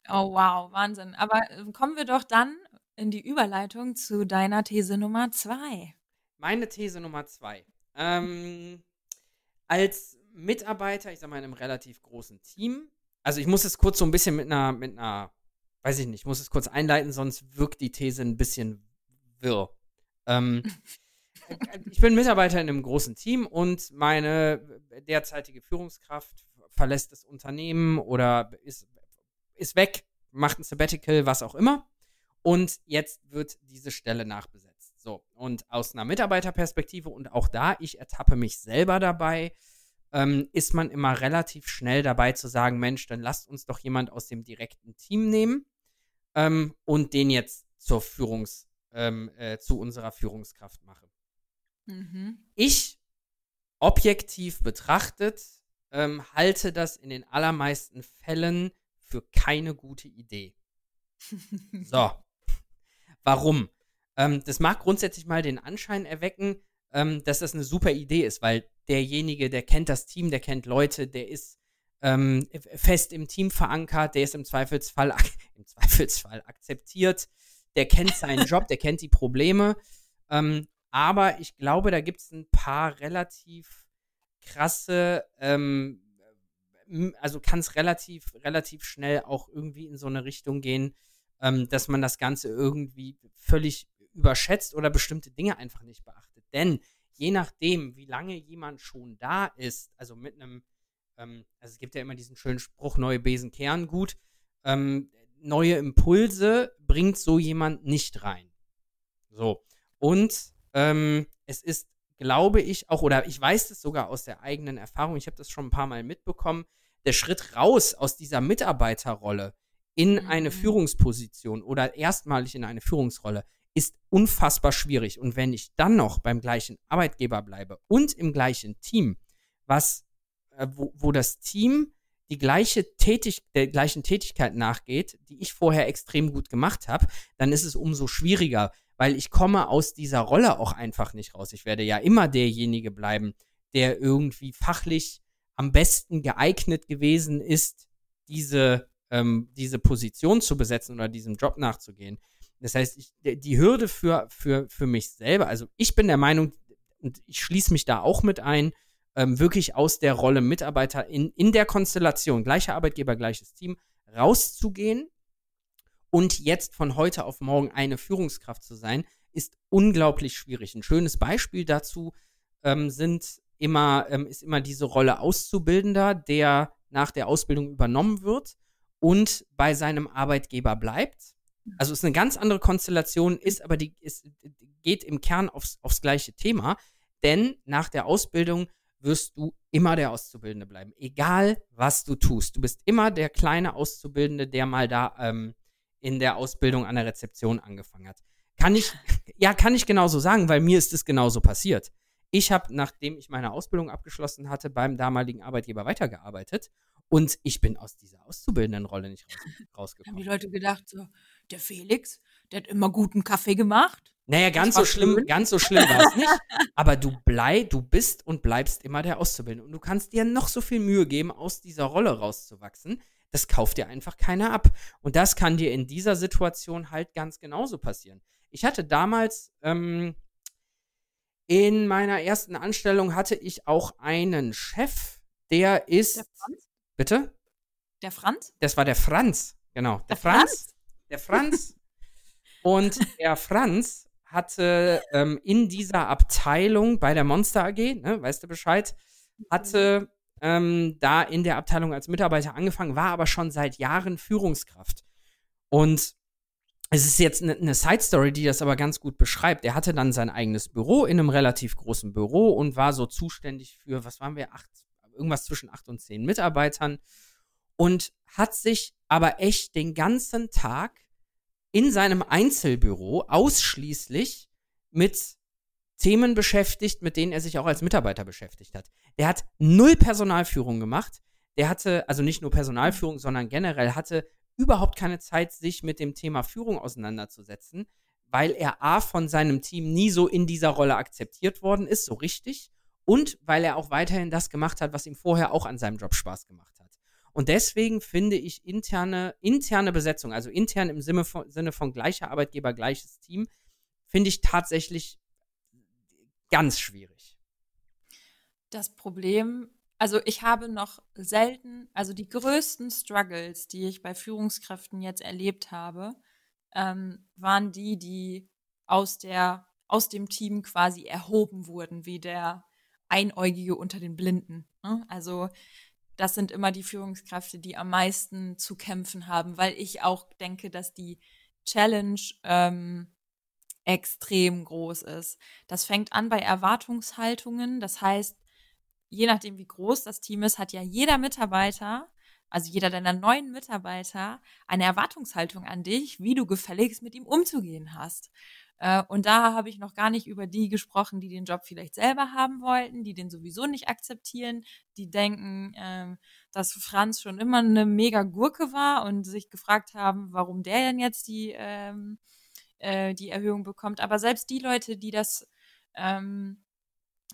Oh, wow, Wahnsinn. Aber äh, kommen wir doch dann in die Überleitung zu deiner These Nummer zwei. Meine These Nummer zwei. Ähm, als Mitarbeiter, ich sag mal, in einem relativ großen Team. Also ich muss es kurz so ein bisschen mit einer, mit einer, weiß ich nicht, ich muss es kurz einleiten, sonst wirkt die These ein bisschen wirr. Ähm, ich bin Mitarbeiter in einem großen Team und meine derzeitige Führungskraft verlässt das Unternehmen oder ist, ist weg, macht ein Sabbatical, was auch immer. Und jetzt wird diese Stelle nachbesetzt. So, und aus einer Mitarbeiterperspektive und auch da, ich ertappe mich selber dabei, ähm, ist man immer relativ schnell dabei zu sagen, Mensch, dann lasst uns doch jemand aus dem direkten Team nehmen ähm, und den jetzt zur Führungs, ähm, äh, zu unserer Führungskraft machen. Mhm. Ich, objektiv betrachtet, ähm, halte das in den allermeisten Fällen für keine gute Idee. so. Warum? Ähm, das mag grundsätzlich mal den Anschein erwecken, ähm, dass das eine super Idee ist, weil derjenige, der kennt das Team, der kennt Leute, der ist ähm, fest im Team verankert, der ist im Zweifelsfall, im Zweifelsfall akzeptiert, der kennt seinen Job, der kennt die Probleme. Ähm, aber ich glaube, da gibt es ein paar relativ krasse, ähm, also kann es relativ, relativ schnell auch irgendwie in so eine Richtung gehen, ähm, dass man das Ganze irgendwie völlig überschätzt oder bestimmte Dinge einfach nicht beachtet. Denn je nachdem, wie lange jemand schon da ist, also mit einem, ähm, also es gibt ja immer diesen schönen Spruch, neue Besen kehren gut, ähm, neue Impulse bringt so jemand nicht rein. So. Und ähm, es ist, glaube ich, auch, oder ich weiß das sogar aus der eigenen Erfahrung, ich habe das schon ein paar Mal mitbekommen, der Schritt raus aus dieser Mitarbeiterrolle in eine mhm. Führungsposition oder erstmalig in eine Führungsrolle ist unfassbar schwierig. Und wenn ich dann noch beim gleichen Arbeitgeber bleibe und im gleichen Team, was, äh, wo, wo das Team die gleiche Tätig der gleichen Tätigkeit nachgeht, die ich vorher extrem gut gemacht habe, dann ist es umso schwieriger, weil ich komme aus dieser Rolle auch einfach nicht raus. Ich werde ja immer derjenige bleiben, der irgendwie fachlich am besten geeignet gewesen ist, diese, ähm, diese Position zu besetzen oder diesem Job nachzugehen. Das heißt, ich, die Hürde für, für, für mich selber, also ich bin der Meinung, und ich schließe mich da auch mit ein, ähm, wirklich aus der Rolle Mitarbeiter in, in der Konstellation, gleicher Arbeitgeber, gleiches Team, rauszugehen und jetzt von heute auf morgen eine Führungskraft zu sein, ist unglaublich schwierig. Ein schönes Beispiel dazu ähm, sind immer, ähm, ist immer diese Rolle Auszubildender, der nach der Ausbildung übernommen wird und bei seinem Arbeitgeber bleibt also ist eine ganz andere Konstellation, ist aber die ist, geht im Kern aufs, aufs gleiche Thema. Denn nach der Ausbildung wirst du immer der Auszubildende bleiben. Egal, was du tust. Du bist immer der kleine Auszubildende, der mal da ähm, in der Ausbildung an der Rezeption angefangen hat. Kann ich, ja, kann ich genauso sagen, weil mir ist es genauso passiert. Ich habe, nachdem ich meine Ausbildung abgeschlossen hatte, beim damaligen Arbeitgeber weitergearbeitet und ich bin aus dieser Auszubildendenrolle nicht raus, rausgekommen. Haben die Leute gedacht, so, der Felix, der hat immer guten Kaffee gemacht. Naja, ganz so schlimm, schön. ganz so schlimm war es nicht. Aber du blei, du bist und bleibst immer der Auszubildende. Und du kannst dir noch so viel Mühe geben, aus dieser Rolle rauszuwachsen. Das kauft dir einfach keiner ab. Und das kann dir in dieser Situation halt ganz genauso passieren. Ich hatte damals, ähm, in meiner ersten Anstellung hatte ich auch einen Chef, der ist. Der Franz? Bitte? Der Franz? Das war der Franz, genau. Der, der Franz, Franz, Der Franz. Und der Franz hatte ähm, in dieser Abteilung bei der Monster AG, ne, weißt du Bescheid, hatte ähm, da in der Abteilung als Mitarbeiter angefangen, war aber schon seit Jahren Führungskraft. Und es ist jetzt eine ne, Side Story, die das aber ganz gut beschreibt. Er hatte dann sein eigenes Büro in einem relativ großen Büro und war so zuständig für, was waren wir, acht, irgendwas zwischen acht und zehn Mitarbeitern und hat sich aber echt den ganzen Tag in seinem Einzelbüro ausschließlich mit Themen beschäftigt, mit denen er sich auch als Mitarbeiter beschäftigt hat. Der hat null Personalführung gemacht. Der hatte, also nicht nur Personalführung, sondern generell hatte überhaupt keine Zeit, sich mit dem Thema Führung auseinanderzusetzen, weil er A von seinem Team nie so in dieser Rolle akzeptiert worden ist, so richtig, und weil er auch weiterhin das gemacht hat, was ihm vorher auch an seinem Job Spaß gemacht hat. Und deswegen finde ich interne, interne Besetzung, also intern im Sinne von, Sinne von gleicher Arbeitgeber, gleiches Team, finde ich tatsächlich ganz schwierig. Das Problem also ich habe noch selten, also die größten Struggles, die ich bei Führungskräften jetzt erlebt habe, ähm, waren die, die aus der aus dem Team quasi erhoben wurden, wie der Einäugige unter den Blinden. Ne? Also das sind immer die Führungskräfte, die am meisten zu kämpfen haben, weil ich auch denke, dass die Challenge ähm, extrem groß ist. Das fängt an bei Erwartungshaltungen. Das heißt, je nachdem, wie groß das Team ist, hat ja jeder Mitarbeiter, also jeder deiner neuen Mitarbeiter, eine Erwartungshaltung an dich, wie du gefälligst mit ihm umzugehen hast. Äh, und da habe ich noch gar nicht über die gesprochen, die den Job vielleicht selber haben wollten, die den sowieso nicht akzeptieren, die denken, ähm, dass Franz schon immer eine mega Gurke war und sich gefragt haben, warum der denn jetzt die, ähm, äh, die Erhöhung bekommt. Aber selbst die Leute, die das, ähm,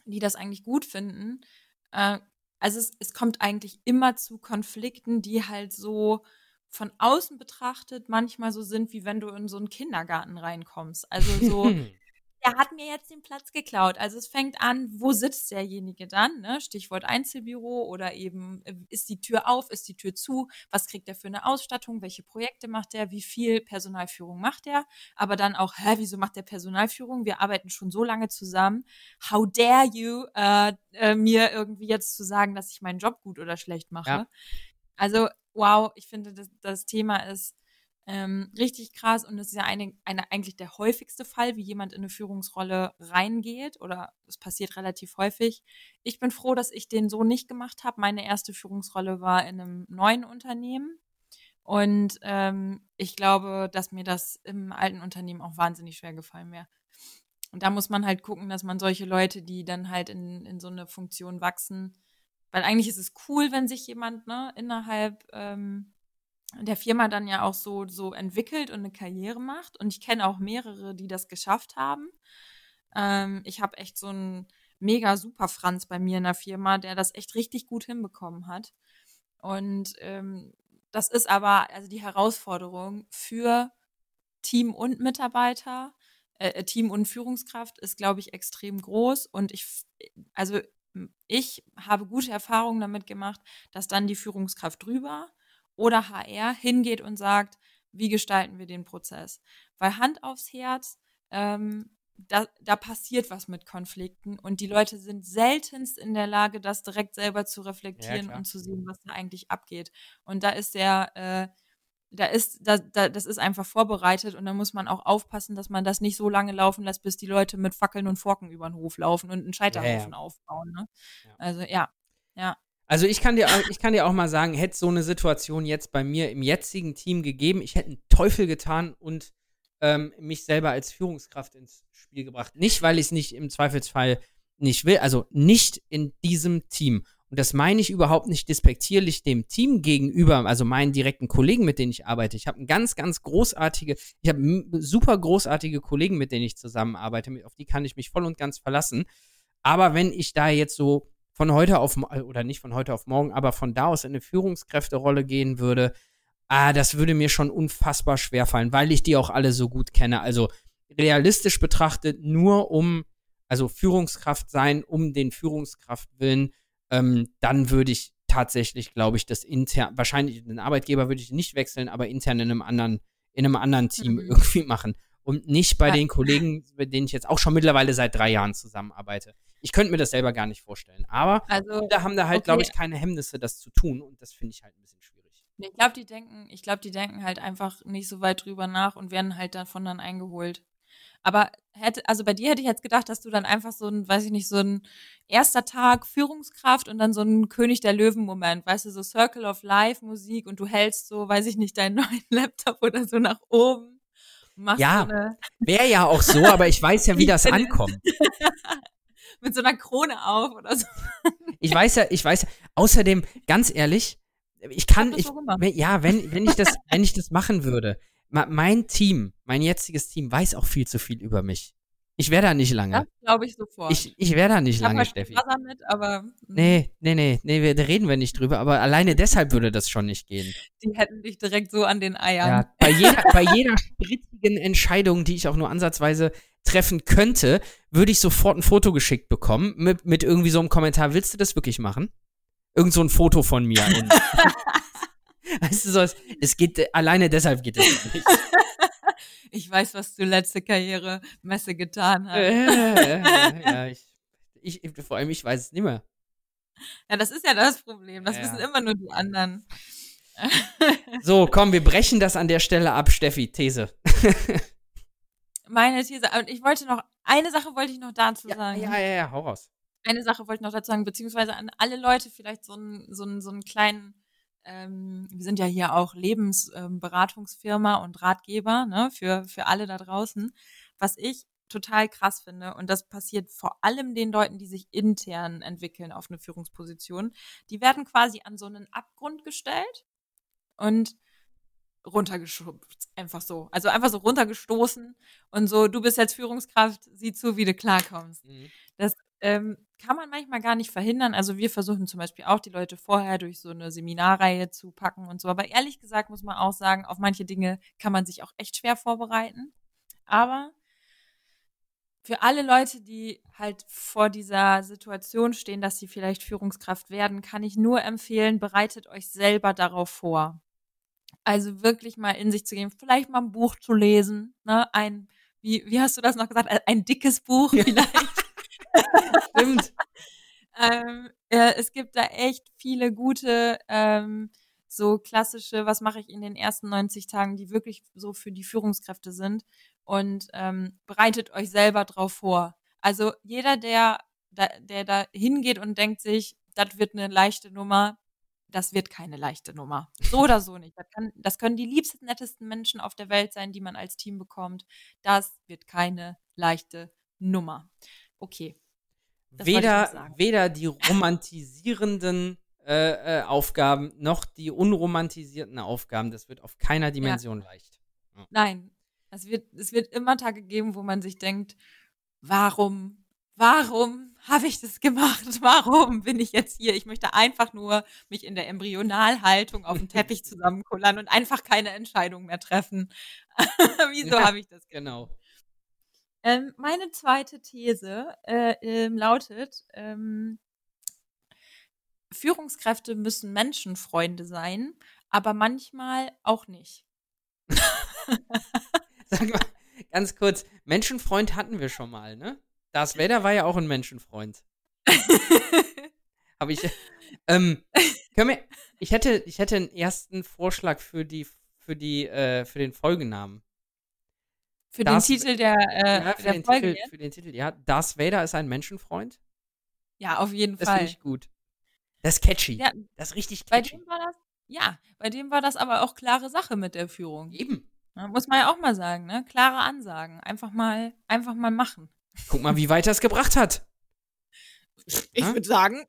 die das eigentlich gut finden, äh, also es, es kommt eigentlich immer zu Konflikten, die halt so von außen betrachtet manchmal so sind, wie wenn du in so einen Kindergarten reinkommst. Also so, der hat mir jetzt den Platz geklaut. Also es fängt an, wo sitzt derjenige dann? Ne? Stichwort Einzelbüro oder eben, äh, ist die Tür auf, ist die Tür zu? Was kriegt er für eine Ausstattung? Welche Projekte macht er? Wie viel Personalführung macht er? Aber dann auch, hä, wieso macht der Personalführung? Wir arbeiten schon so lange zusammen. How dare you, äh, äh, mir irgendwie jetzt zu sagen, dass ich meinen Job gut oder schlecht mache? Ja. Also, wow, ich finde, das, das Thema ist ähm, richtig krass und es ist ja eine, eine, eigentlich der häufigste Fall, wie jemand in eine Führungsrolle reingeht oder es passiert relativ häufig. Ich bin froh, dass ich den so nicht gemacht habe. Meine erste Führungsrolle war in einem neuen Unternehmen und ähm, ich glaube, dass mir das im alten Unternehmen auch wahnsinnig schwer gefallen wäre. Und da muss man halt gucken, dass man solche Leute, die dann halt in, in so eine Funktion wachsen, weil eigentlich ist es cool, wenn sich jemand ne, innerhalb ähm, der Firma dann ja auch so, so entwickelt und eine Karriere macht. Und ich kenne auch mehrere, die das geschafft haben. Ähm, ich habe echt so einen mega super Franz bei mir in der Firma, der das echt richtig gut hinbekommen hat. Und ähm, das ist aber also die Herausforderung für Team und Mitarbeiter, äh, äh Team und Führungskraft ist, glaube ich, extrem groß. Und ich, also ich habe gute Erfahrungen damit gemacht, dass dann die Führungskraft drüber oder HR hingeht und sagt, wie gestalten wir den Prozess? Weil Hand aufs Herz, ähm, da, da passiert was mit Konflikten und die Leute sind seltenst in der Lage, das direkt selber zu reflektieren ja, und zu sehen, was da eigentlich abgeht. Und da ist der, äh, da ist, da, da, das ist einfach vorbereitet und da muss man auch aufpassen, dass man das nicht so lange laufen lässt, bis die Leute mit Fackeln und Forken über den Hof laufen und einen Scheiterhaufen ja, ja. aufbauen. Ne? Also ja, ja. Also ich kann dir, ich kann dir auch mal sagen, hätte so eine Situation jetzt bei mir im jetzigen Team gegeben, ich hätte einen Teufel getan und ähm, mich selber als Führungskraft ins Spiel gebracht. Nicht, weil ich es nicht im Zweifelsfall nicht will, also nicht in diesem Team. Und das meine ich überhaupt nicht despektierlich dem Team gegenüber, also meinen direkten Kollegen, mit denen ich arbeite. Ich habe ganz, ganz großartige, ich habe super großartige Kollegen, mit denen ich zusammenarbeite, auf die kann ich mich voll und ganz verlassen. Aber wenn ich da jetzt so von heute auf, äh, oder nicht von heute auf morgen, aber von da aus in eine Führungskräfterolle gehen würde, ah, das würde mir schon unfassbar schwer fallen, weil ich die auch alle so gut kenne. Also realistisch betrachtet nur um, also Führungskraft sein, um den Führungskraft willen, ähm, dann würde ich tatsächlich, glaube ich, das intern, wahrscheinlich den Arbeitgeber würde ich nicht wechseln, aber intern in einem anderen, in einem anderen Team mhm. irgendwie machen. Und nicht bei ja. den Kollegen, mit denen ich jetzt auch schon mittlerweile seit drei Jahren zusammenarbeite. Ich könnte mir das selber gar nicht vorstellen. Aber also, da haben da halt, okay. glaube ich, keine Hemmnisse, das zu tun. Und das finde ich halt ein bisschen schwierig. Ich glaube, die denken, ich glaube, die denken halt einfach nicht so weit drüber nach und werden halt davon dann eingeholt. Aber hätte, also bei dir hätte ich jetzt gedacht, dass du dann einfach so ein, weiß ich nicht, so ein erster Tag Führungskraft und dann so ein König der Löwen-Moment, weißt du, so Circle of Life Musik und du hältst so, weiß ich nicht, deinen neuen Laptop oder so nach oben. Ja, so wäre ja auch so, aber ich weiß ja, wie das ankommt. mit so einer Krone auf oder so. Ich weiß ja, ich weiß ja, außerdem, ganz ehrlich, ich kann, ich, ich ja, wenn, wenn ich das, wenn ich das machen würde, mein Team, mein jetziges Team weiß auch viel zu viel über mich. Ich wäre da nicht lange. Das glaube ich sofort. Ich, ich wäre da nicht ich lange, halt Steffi. Wasser mit, aber. Hm. Nee, nee, nee, nee, wir, da reden wir nicht drüber, aber alleine deshalb würde das schon nicht gehen. Die hätten dich direkt so an den Eiern. Ja, bei jeder, bei jeder spritzigen Entscheidung, die ich auch nur ansatzweise treffen könnte, würde ich sofort ein Foto geschickt bekommen mit, mit irgendwie so einem Kommentar. Willst du das wirklich machen? Irgend so ein Foto von mir. weißt du, so, es, es geht, alleine deshalb geht es nicht. Ich weiß, was du letzte Karrieremesse getan hast. ja, ich, ich, vor allem, ich weiß es nicht mehr. Ja, das ist ja das Problem. Das ja. wissen immer nur die anderen. so, komm, wir brechen das an der Stelle ab, Steffi. These. meine These, und ich wollte noch, eine Sache wollte ich noch dazu Ja, sagen. ja, ja, ja, hau raus. Eine Sache wollte ich noch dazu sagen, beziehungsweise an alle Leute vielleicht so einen, so einen, so einen kleinen, ähm, wir sind ja hier auch Lebensberatungsfirma und Ratgeber, ne, für, für alle da draußen. Was ich total krass finde, und das passiert vor allem den Leuten, die sich intern entwickeln auf eine Führungsposition, die werden quasi an so einen Abgrund gestellt und runtergeschubst, einfach so. Also einfach so runtergestoßen und so, du bist jetzt Führungskraft, sieh zu, wie du klarkommst. Mhm. Das ähm, kann man manchmal gar nicht verhindern. Also wir versuchen zum Beispiel auch die Leute vorher durch so eine Seminarreihe zu packen und so. Aber ehrlich gesagt muss man auch sagen, auf manche Dinge kann man sich auch echt schwer vorbereiten. Aber für alle Leute, die halt vor dieser Situation stehen, dass sie vielleicht Führungskraft werden, kann ich nur empfehlen, bereitet euch selber darauf vor. Also wirklich mal in sich zu gehen, vielleicht mal ein Buch zu lesen, ne? Ein, wie, wie hast du das noch gesagt? Ein dickes Buch vielleicht. Stimmt. ähm, äh, es gibt da echt viele gute, ähm, so klassische, was mache ich in den ersten 90 Tagen, die wirklich so für die Führungskräfte sind. Und ähm, bereitet euch selber drauf vor. Also jeder, der da, der da hingeht und denkt sich, das wird eine leichte Nummer, das wird keine leichte Nummer. So oder so nicht. Das, kann, das können die liebsten, nettesten Menschen auf der Welt sein, die man als Team bekommt. Das wird keine leichte Nummer. Okay. Das Weder, weder die romantisierenden äh, äh, Aufgaben noch die unromantisierten Aufgaben, das wird auf keiner Dimension leicht. Nein, es wird, es wird immer Tage geben, wo man sich denkt, warum, warum habe ich das gemacht? Warum bin ich jetzt hier? Ich möchte einfach nur mich in der Embryonalhaltung auf dem Teppich zusammenkullern und einfach keine Entscheidung mehr treffen. Wieso Ja. habe ich das gemacht? Genau. Ähm, meine zweite These äh, ähm, lautet, ähm, Führungskräfte müssen Menschenfreunde sein, aber manchmal auch nicht. Sag mal, ganz kurz, Menschenfreund hatten wir schon mal, ne? Darth Vader war ja auch ein Menschenfreund. Habe ich. Ähm, können wir, ich hätte, ich hätte einen ersten Vorschlag für die, für die, äh, für den Folgennamen. Für Das- den Titel der, äh, ja, für der den Folge. Titel, für den Titel, ja. Darth Vader ist ein Menschenfreund. Ja, auf jeden Das finde Fall. ich gut. Das ist catchy. Ja, Das ist richtig bei catchy. dem war das, ja, bei dem war das aber auch klare Sache mit der Führung. Eben. Ja, muss man ja auch mal sagen, ne? Klare Ansagen. Einfach mal, einfach mal machen. Guck mal, wie weit es gebracht hat. Ich würde sagen,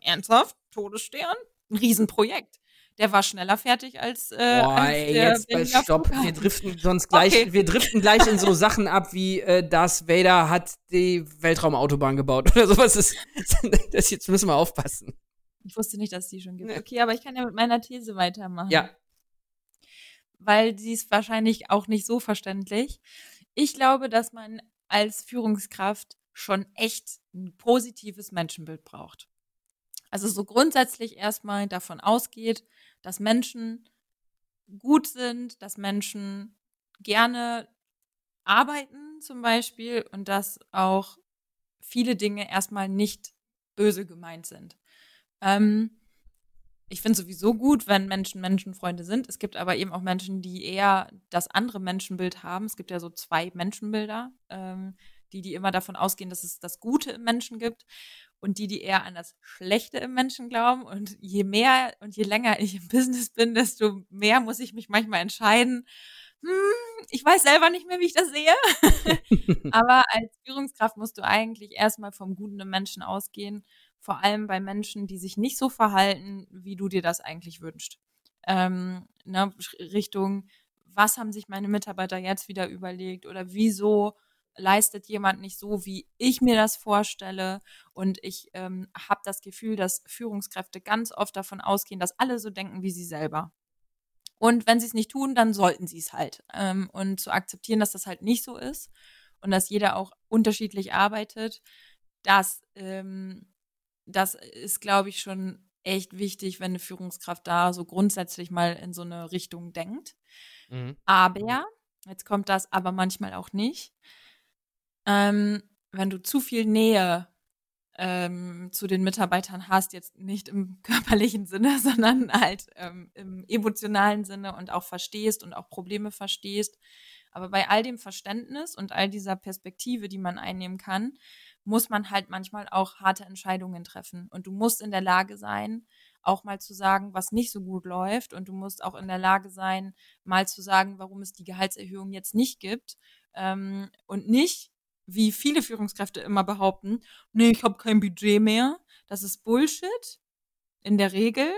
ernsthaft, Todesstern, ein Riesenprojekt. Der war schneller fertig als, äh, Boah, als ey, jetzt bei Berliner Stopp. Wir driften sonst gleich, Okay. wir driften gleich in so Sachen ab wie äh, Darth Vader hat die Weltraumautobahn gebaut oder sowas. Das, das jetzt müssen wir aufpassen. Ich wusste nicht, dass es die schon gibt. Okay, aber ich kann ja mit meiner These weitermachen. Ja. Weil sie ist wahrscheinlich auch nicht so verständlich. Ich glaube, dass man als Führungskraft schon echt ein positives Menschenbild braucht. Also so grundsätzlich erstmal davon ausgeht, dass Menschen gut sind, dass Menschen gerne arbeiten zum Beispiel und dass auch viele Dinge erstmal nicht böse gemeint sind. Ähm, ich finde sowieso gut, wenn Menschen Menschenfreunde sind. Es gibt aber eben auch Menschen, die eher das andere Menschenbild haben. Es gibt ja so zwei Menschenbilder, ähm, die, die immer davon ausgehen, dass es das Gute im Menschen gibt und die, die eher an das Schlechte im Menschen glauben. Und je mehr und je länger ich im Business bin, desto mehr muss ich mich manchmal entscheiden. Hm, ich weiß selber nicht mehr, wie ich das sehe. Aber als Führungskraft musst du eigentlich erstmal vom Guten im Menschen ausgehen, vor allem bei Menschen, die sich nicht so verhalten, wie du dir das eigentlich wünschst. Ähm, ne, Richtung, was haben sich meine Mitarbeiter jetzt wieder überlegt oder wieso leistet jemand nicht so, wie ich mir das vorstelle. Und ich ähm, habe das Gefühl, dass Führungskräfte ganz oft davon ausgehen, dass alle so denken wie sie selber. Und wenn sie es nicht tun, dann sollten sie es halt. Ähm, und zu akzeptieren, dass das halt nicht so ist und dass jeder auch unterschiedlich arbeitet, das, ähm, das ist, glaube ich, schon echt wichtig, wenn eine Führungskraft da so grundsätzlich mal in so eine Richtung denkt. Mhm. Aber, jetzt kommt das aber manchmal auch nicht, ähm, wenn du zu viel Nähe ähm, zu den Mitarbeitern hast, jetzt nicht im körperlichen Sinne, sondern halt ähm, im emotionalen Sinne und auch verstehst und auch Probleme verstehst, Aber bei all dem Verständnis und all dieser Perspektive, die man einnehmen kann, muss man halt manchmal auch harte Entscheidungen treffen. Und du musst in der Lage sein, auch mal zu sagen, was nicht so gut läuft. Und du musst auch in der Lage sein, mal zu sagen, warum es die Gehaltserhöhung jetzt nicht gibt. Ähm, und nicht, wie viele Führungskräfte immer behaupten, nee, ich habe kein Budget mehr. Das ist Bullshit. In der Regel.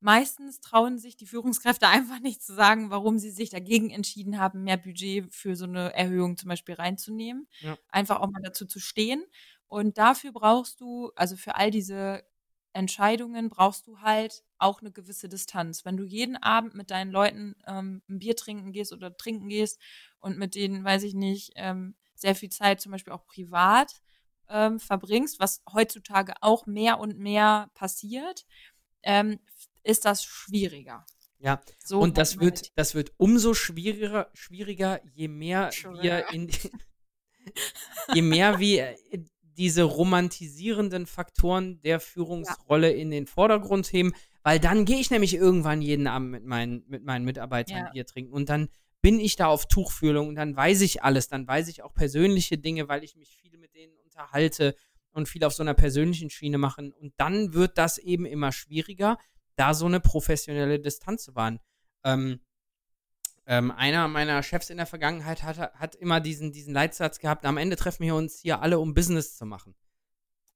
Meistens trauen sich die Führungskräfte einfach nicht zu sagen, warum sie sich dagegen entschieden haben, mehr Budget für so eine Erhöhung zum Beispiel reinzunehmen. Ja. Einfach auch mal dazu zu stehen. Und dafür brauchst du, also für all diese Entscheidungen brauchst du halt auch eine gewisse Distanz. Wenn du jeden Abend mit deinen Leuten ähm, ein Bier trinken gehst oder trinken gehst und mit denen, weiß ich nicht, ähm, sehr viel Zeit zum Beispiel auch privat ähm, verbringst, was heutzutage auch mehr und mehr passiert, ähm, ist das schwieriger. Ja, so und das wird, das wird umso schwieriger, schwieriger, je mehr wir in, je mehr wir diese romantisierenden Faktoren der Führungsrolle ja. in den Vordergrund heben, weil dann gehe ich nämlich irgendwann jeden Abend mit meinen, mit meinen Mitarbeitern ja. Bier trinken und dann bin ich da auf Tuchfühlung und dann weiß ich alles, dann weiß ich auch persönliche Dinge, weil ich mich viel mit denen unterhalte und viel auf so einer persönlichen Schiene machen und dann wird das eben immer schwieriger, da so eine professionelle Distanz zu wahren. Ähm, ähm, einer meiner Chefs in der Vergangenheit hat, hat immer diesen, diesen Leitsatz gehabt, am Ende treffen wir uns hier alle, um Business zu machen.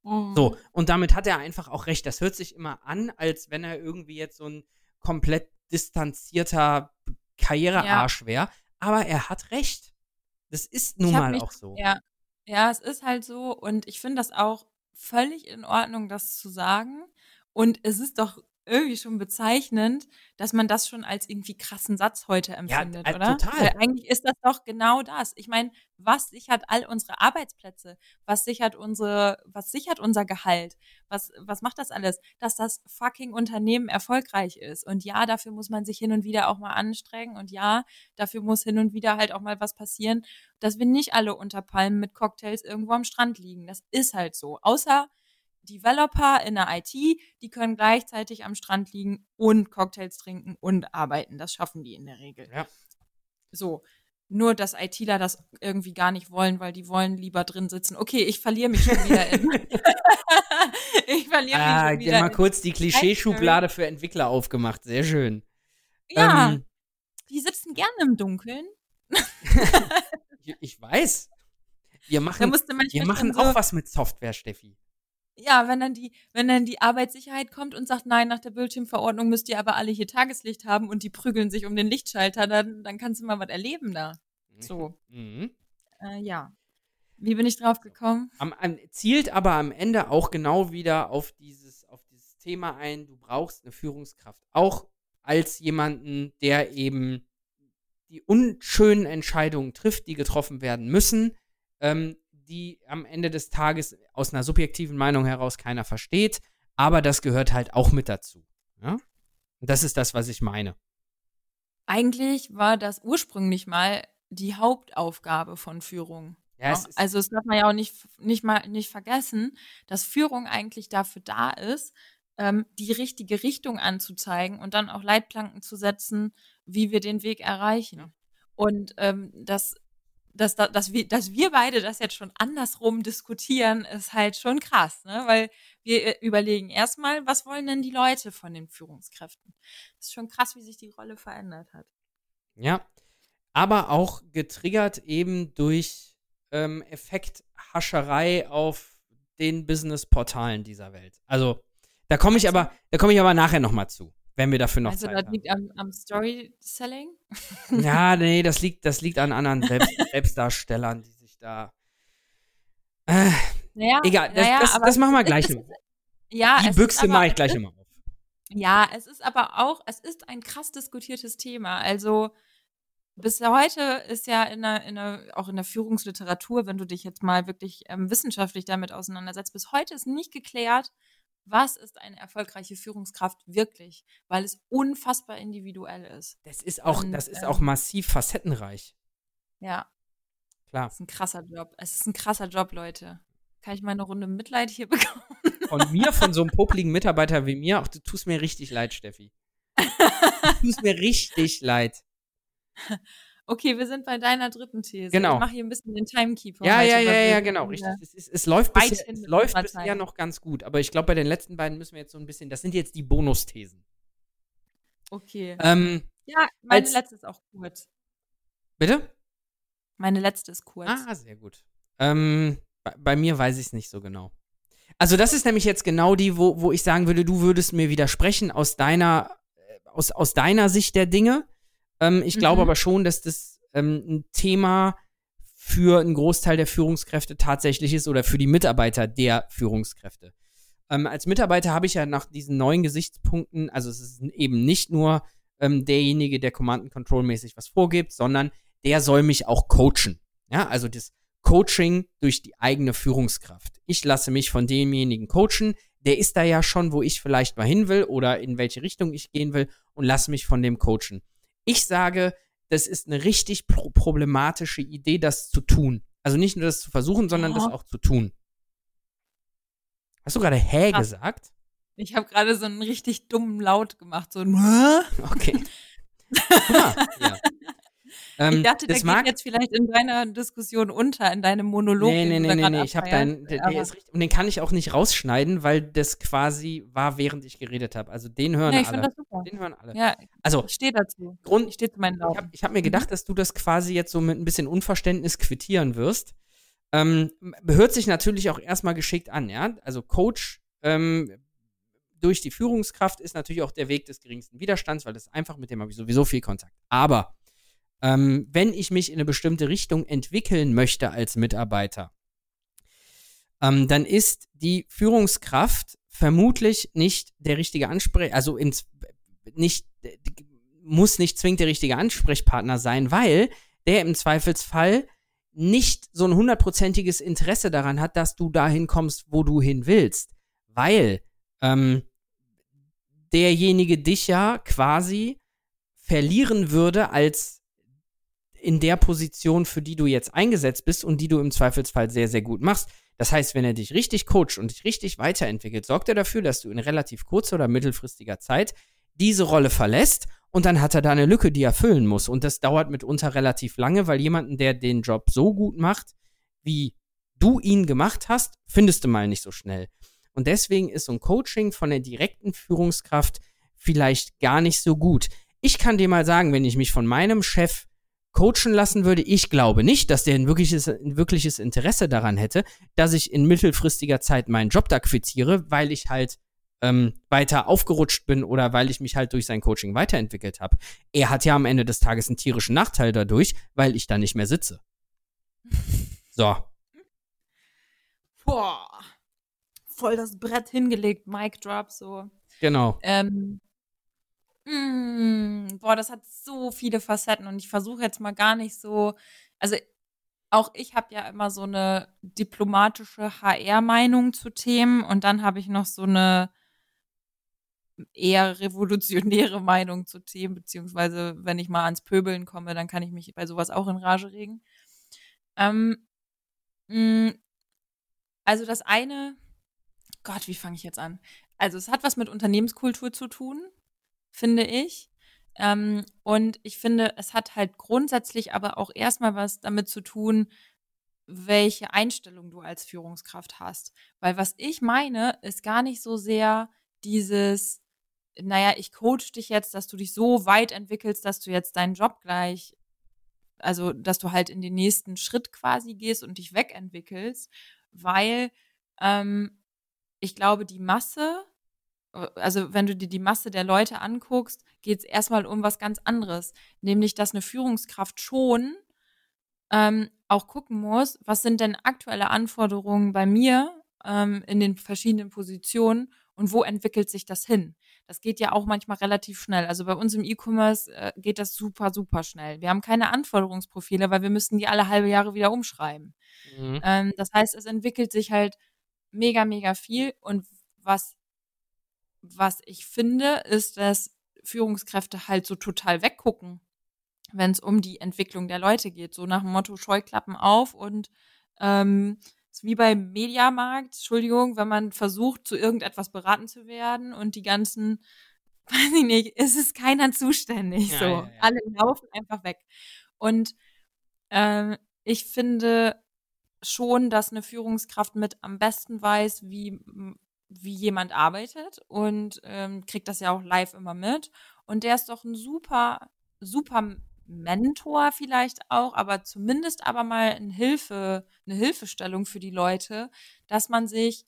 Mhm. So, und damit hat er einfach auch recht. Das hört sich immer an, als wenn er irgendwie jetzt so ein komplett distanzierter Karrierearsch wäre. Aber er hat recht. Das ist nun mal mich, auch so. Ja. ja, es ist halt so. Und ich finde das auch völlig in Ordnung, das zu sagen. Und es ist doch irgendwie schon bezeichnend, dass man das schon als irgendwie krassen Satz heute empfindet, ja, äh, oder? Total. Weil eigentlich ist das doch genau das. Ich meine, was sichert all unsere Arbeitsplätze? Was sichert unsere, was sichert unser Gehalt? Was, was macht das alles? Dass das fucking Unternehmen erfolgreich ist. Und ja, dafür muss man sich hin und wieder auch mal anstrengen. Und ja, dafür muss hin und wieder halt auch mal was passieren, dass wir nicht alle unter Palmen mit Cocktails irgendwo am Strand liegen. Das ist halt so. Außer Developer in der IT, die können gleichzeitig am Strand liegen und Cocktails trinken und arbeiten. Das schaffen die in der Regel. Ja. So. Nur, dass ITler das irgendwie gar nicht wollen, weil die wollen lieber drin sitzen. Okay, ich verliere mich schon wieder in. ich verliere ah, mich schon wieder. mal kurz die Klischeeschublade für Entwickler aufgemacht. Sehr schön. Ja. Ähm, die sitzen gerne im Dunkeln. ich, ich weiß. Wir machen, wir machen auch so was mit Software, Steffi. Ja, wenn dann die, wenn dann die Arbeitssicherheit kommt und sagt, nein, nach der Bildschirmverordnung müsst ihr aber alle hier Tageslicht haben und die prügeln sich um den Lichtschalter, dann, dann kannst du mal was erleben da. So. Mhm. Äh, ja. Wie bin ich drauf gekommen? Am, am, zielt aber am Ende auch genau wieder auf dieses, auf dieses Thema ein, du brauchst eine Führungskraft. Auch als jemanden, der eben die unschönen Entscheidungen trifft, die getroffen werden müssen, ähm, die am Ende des Tages aus einer subjektiven Meinung heraus keiner versteht, aber das gehört halt auch mit dazu. Ja? Und das ist das, was ich meine. Eigentlich war das ursprünglich mal die Hauptaufgabe von Führung. Ja, es also das darf man ja auch nicht, nicht mal nicht vergessen, dass Führung eigentlich dafür da ist, ähm, die richtige Richtung anzuzeigen und dann auch Leitplanken zu setzen, wie wir den Weg erreichen. Ja. Und ähm, das dass, dass, wir, dass wir beide das jetzt schon andersrum diskutieren, ist halt schon krass, ne? Weil wir äh, überlegen erstmal, was wollen denn die Leute von den Führungskräften? Das ist schon krass, wie sich die Rolle verändert hat. Ja, aber auch getriggert eben durch ähm, Effekthascherei auf den Businessportalen dieser Welt. Also, da komme ich aber, da komme ich aber nachher nochmal zu wenn wir dafür noch also Zeit haben. Also das liegt am, am Story-Selling? ja, nee, das liegt, das liegt an anderen Selbst Selbstdarstellern, die sich da. Äh, naja, egal, das, naja, das, das machen wir gleich noch. Ja, die Büchse mache ich gleich immer auf. Ja, es ist aber auch, es ist ein krass diskutiertes Thema. Also bis heute ist ja in der, in der, auch in der Führungsliteratur, wenn du dich jetzt mal wirklich ähm, wissenschaftlich damit auseinandersetzt, bis heute ist nicht geklärt, was ist eine erfolgreiche Führungskraft wirklich, weil es unfassbar individuell ist. Das ist auch, Und, das ist ähm, auch massiv facettenreich. Ja. Klar. Es ist ein krasser Job. Es ist ein krasser Job, Leute. Kann ich mal eine Runde Mitleid hier bekommen? Von mir, von so einem popligen Mitarbeiter wie mir, ach, du tust mir richtig leid, Steffi. du tust mir richtig leid. Okay, wir sind bei deiner dritten These. Genau. Ich mache hier ein bisschen den Timekeeper. Ja, ja, ja, ja, genau, richtig. Es, ist, es läuft, bisher, es läuft bisher noch ganz gut, aber ich glaube, bei den letzten beiden müssen wir jetzt so ein bisschen, das sind jetzt die Bonusthesen. Okay. Ähm, ja, meine als- letzte ist auch kurz. bitte? Meine letzte ist kurz. Ah, sehr gut. Ähm, bei, bei mir weiß ich es nicht so genau. Also das ist nämlich jetzt genau die, wo, wo ich sagen würde, du würdest mir widersprechen aus deiner, äh, aus, aus deiner Sicht der Dinge. Ähm, ich glaube Mhm. aber schon, dass das ähm, ein Thema für einen Großteil der Führungskräfte tatsächlich ist oder für die Mitarbeiter der Führungskräfte. Ähm, als Mitarbeiter habe ich ja nach diesen neuen Gesichtspunkten, also es ist eben nicht nur ähm, derjenige, der Command and Control mäßig was vorgibt, sondern der soll mich auch coachen. Ja, also das Coaching durch die eigene Führungskraft. Ich lasse mich von demjenigen coachen, der ist da ja schon, wo ich vielleicht mal hin will oder in welche Richtung ich gehen will und lasse mich von dem coachen. Ich sage, das ist eine richtig pro problematische Idee, das zu tun. Also nicht nur das zu versuchen, sondern das Oh. auch zu tun. Hast du gerade hä Krass. gesagt? Ich habe gerade so einen richtig dummen Laut gemacht. So ein? Okay. Ah, ja. Ähm, Ich dachte, der das geht mag, jetzt vielleicht in deiner Diskussion unter, in deinem Monolog. Nee, nee, nee, nee, nee, ich habe deinen, der, der ist richtig, und den kann ich auch nicht rausschneiden, weil das quasi war, während ich geredet habe. Also den hören Ja, ich alle. das super. Den hören alle. Ja, Also ich stehe dazu. Grund, Ich stehe zu meinen ich habe hab mir gedacht, dass du das quasi jetzt so mit ein bisschen Unverständnis quittieren wirst. Ähm, hört sich natürlich auch erstmal geschickt an, ja. Also Coach ähm, durch die Führungskraft ist natürlich auch der Weg des geringsten Widerstands, weil das ist einfach mit dem habe ich sowieso viel Kontakt. Aber ähm, wenn ich mich in eine bestimmte Richtung entwickeln möchte als Mitarbeiter, ähm, dann ist die Führungskraft vermutlich nicht der richtige Ansprech, also ins, nicht, muss nicht zwingend der richtige Ansprechpartner sein, weil der im Zweifelsfall nicht so ein hundertprozentiges Interesse daran hat, dass du dahin kommst, wo du hin willst. Weil ähm, derjenige dich ja quasi verlieren würde als in der Position, für die du jetzt eingesetzt bist und die du im Zweifelsfall sehr, sehr gut machst. Das heißt, wenn er dich richtig coacht und dich richtig weiterentwickelt, sorgt er dafür, dass du in relativ kurzer oder mittelfristiger Zeit diese Rolle verlässt und dann hat er da eine Lücke, die er füllen muss. Und das dauert mitunter relativ lange, weil jemanden, der den Job so gut macht, wie du ihn gemacht hast, findest du mal nicht so schnell. Und deswegen ist so ein Coaching von der direkten Führungskraft vielleicht gar nicht so gut. Ich kann dir mal sagen, wenn ich mich von meinem Chef coachen lassen würde, ich glaube nicht, dass der ein wirkliches, ein wirkliches Interesse daran hätte, dass ich in mittelfristiger Zeit meinen Job da quittiere, weil ich halt ähm, weiter aufgerutscht bin oder weil ich mich halt durch sein Coaching weiterentwickelt habe. Er hat ja am Ende des Tages einen tierischen Nachteil dadurch, weil ich da nicht mehr sitze. So. Boah. Voll das Brett hingelegt, Mic Drop, so. Genau. Ähm, mm, boah, das hat so viele Facetten und ich versuche jetzt mal gar nicht so, also auch ich habe ja immer so eine diplomatische HR-Meinung zu Themen und dann habe ich noch so eine eher revolutionäre Meinung zu Themen, beziehungsweise wenn ich mal ans Pöbeln komme, dann kann ich mich bei sowas auch in Rage regen. Ähm, mh, also das eine, Gott, wie fange ich jetzt an? Also es hat was mit Unternehmenskultur zu tun, finde ich. Ähm, und ich finde, es hat halt grundsätzlich aber auch erstmal was damit zu tun, welche Einstellung du als Führungskraft hast. Weil was ich meine, ist gar nicht so sehr dieses, naja, ich coach dich jetzt, dass du dich so weit entwickelst, dass du jetzt deinen Job gleich, also dass du halt in den nächsten Schritt quasi gehst und dich wegentwickelst, weil ähm, ich glaube, die Masse, also wenn du dir die Masse der Leute anguckst, geht es erstmal um was ganz anderes, nämlich dass eine Führungskraft schon ähm, auch gucken muss, was sind denn aktuelle Anforderungen bei mir ähm, in den verschiedenen Positionen und wo entwickelt sich das hin. Das geht ja auch manchmal relativ schnell. Also bei uns im E-Commerce äh, geht das super, super schnell. Wir haben keine Anforderungsprofile, weil wir müssten die alle halbe Jahre wieder umschreiben. Mhm. Ähm, das heißt, es entwickelt sich halt mega, mega viel. Und was, was ich finde, ist, dass Führungskräfte halt so total weggucken, wenn es um die Entwicklung der Leute geht. So nach dem Motto Scheuklappen auf und ähm, ist wie beim Mediamarkt, Entschuldigung, wenn man versucht, zu irgendetwas beraten zu werden und die ganzen, weiß ich nicht, ist es keiner zuständig. Ja, so. ja, ja. Alle laufen einfach weg. Und ähm, ich finde schon, dass eine Führungskraft mit am besten weiß, wie, wie jemand arbeitet und ähm, kriegt das ja auch live immer mit. Und der ist doch ein super, super Mentor vielleicht auch, aber zumindest aber mal eine Hilfe, eine Hilfestellung für die Leute, dass man sich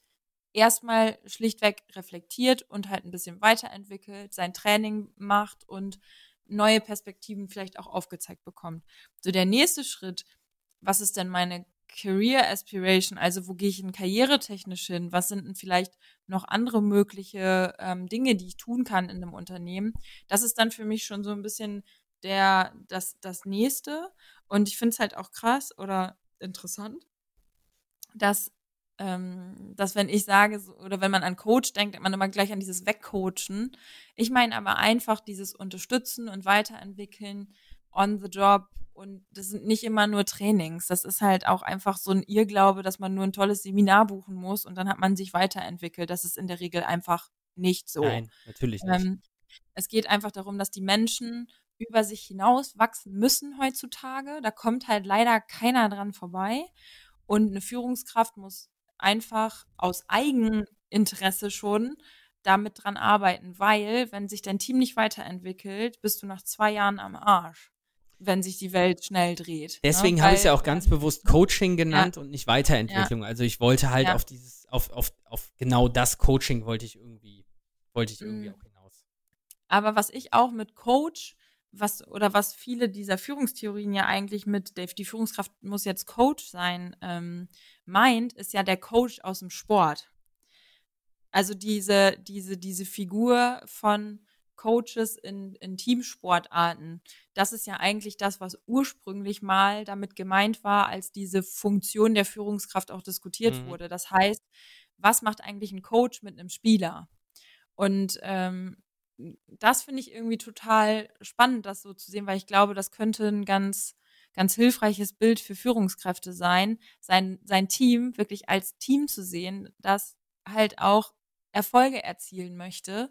erstmal schlichtweg reflektiert und halt ein bisschen weiterentwickelt, sein Training macht und neue Perspektiven vielleicht auch aufgezeigt bekommt. So der nächste Schritt, was ist denn meine Career Aspiration, also wo gehe ich in karrieretechnisch hin? Was sind denn vielleicht noch andere mögliche ähm, Dinge, die ich tun kann in einem Unternehmen? Das ist dann für mich schon so ein bisschen der, das, das nächste. Und ich finde es halt auch krass oder interessant, dass ähm, dass wenn ich sage, oder wenn man an Coach denkt, denkt man immer gleich an dieses Wegcoachen. Ich meine aber einfach dieses Unterstützen und Weiterentwickeln on the job. Und das sind nicht immer nur Trainings. Das ist halt auch einfach so ein Irrglaube, dass man nur ein tolles Seminar buchen muss und dann hat man sich weiterentwickelt. Das ist in der Regel einfach nicht so. Nein, natürlich nicht. Ähm, es geht einfach darum, dass die Menschen über sich hinaus wachsen müssen heutzutage. Da kommt halt leider keiner dran vorbei. Und eine Führungskraft muss einfach aus Eigeninteresse schon damit dran arbeiten, weil wenn sich dein Team nicht weiterentwickelt, bist du nach zwei Jahren am Arsch, wenn sich die Welt schnell dreht. Ne? Deswegen ne? habe ich es ja auch ganz bewusst Coaching genannt ja. und nicht Weiterentwicklung. Ja. Also ich wollte halt ja. auf dieses, auf, auf, auf genau das Coaching wollte ich irgendwie, wollte ich irgendwie mhm. auch hinaus. Aber was ich auch mit Coach was oder was viele dieser Führungstheorien ja eigentlich mit Dave, die Führungskraft muss jetzt Coach sein, ähm, meint, ist ja der Coach aus dem Sport. Also diese, diese, diese Figur von Coaches in, in Teamsportarten, das ist ja eigentlich das, was ursprünglich mal damit gemeint war, als diese Funktion der Führungskraft auch diskutiert mhm. wurde. Das heißt, was macht eigentlich ein Coach mit einem Spieler? Und ähm, das finde ich irgendwie total spannend, das so zu sehen, weil ich glaube, das könnte ein ganz, ganz hilfreiches Bild für Führungskräfte sein, sein, sein Team wirklich als Team zu sehen, das halt auch Erfolge erzielen möchte.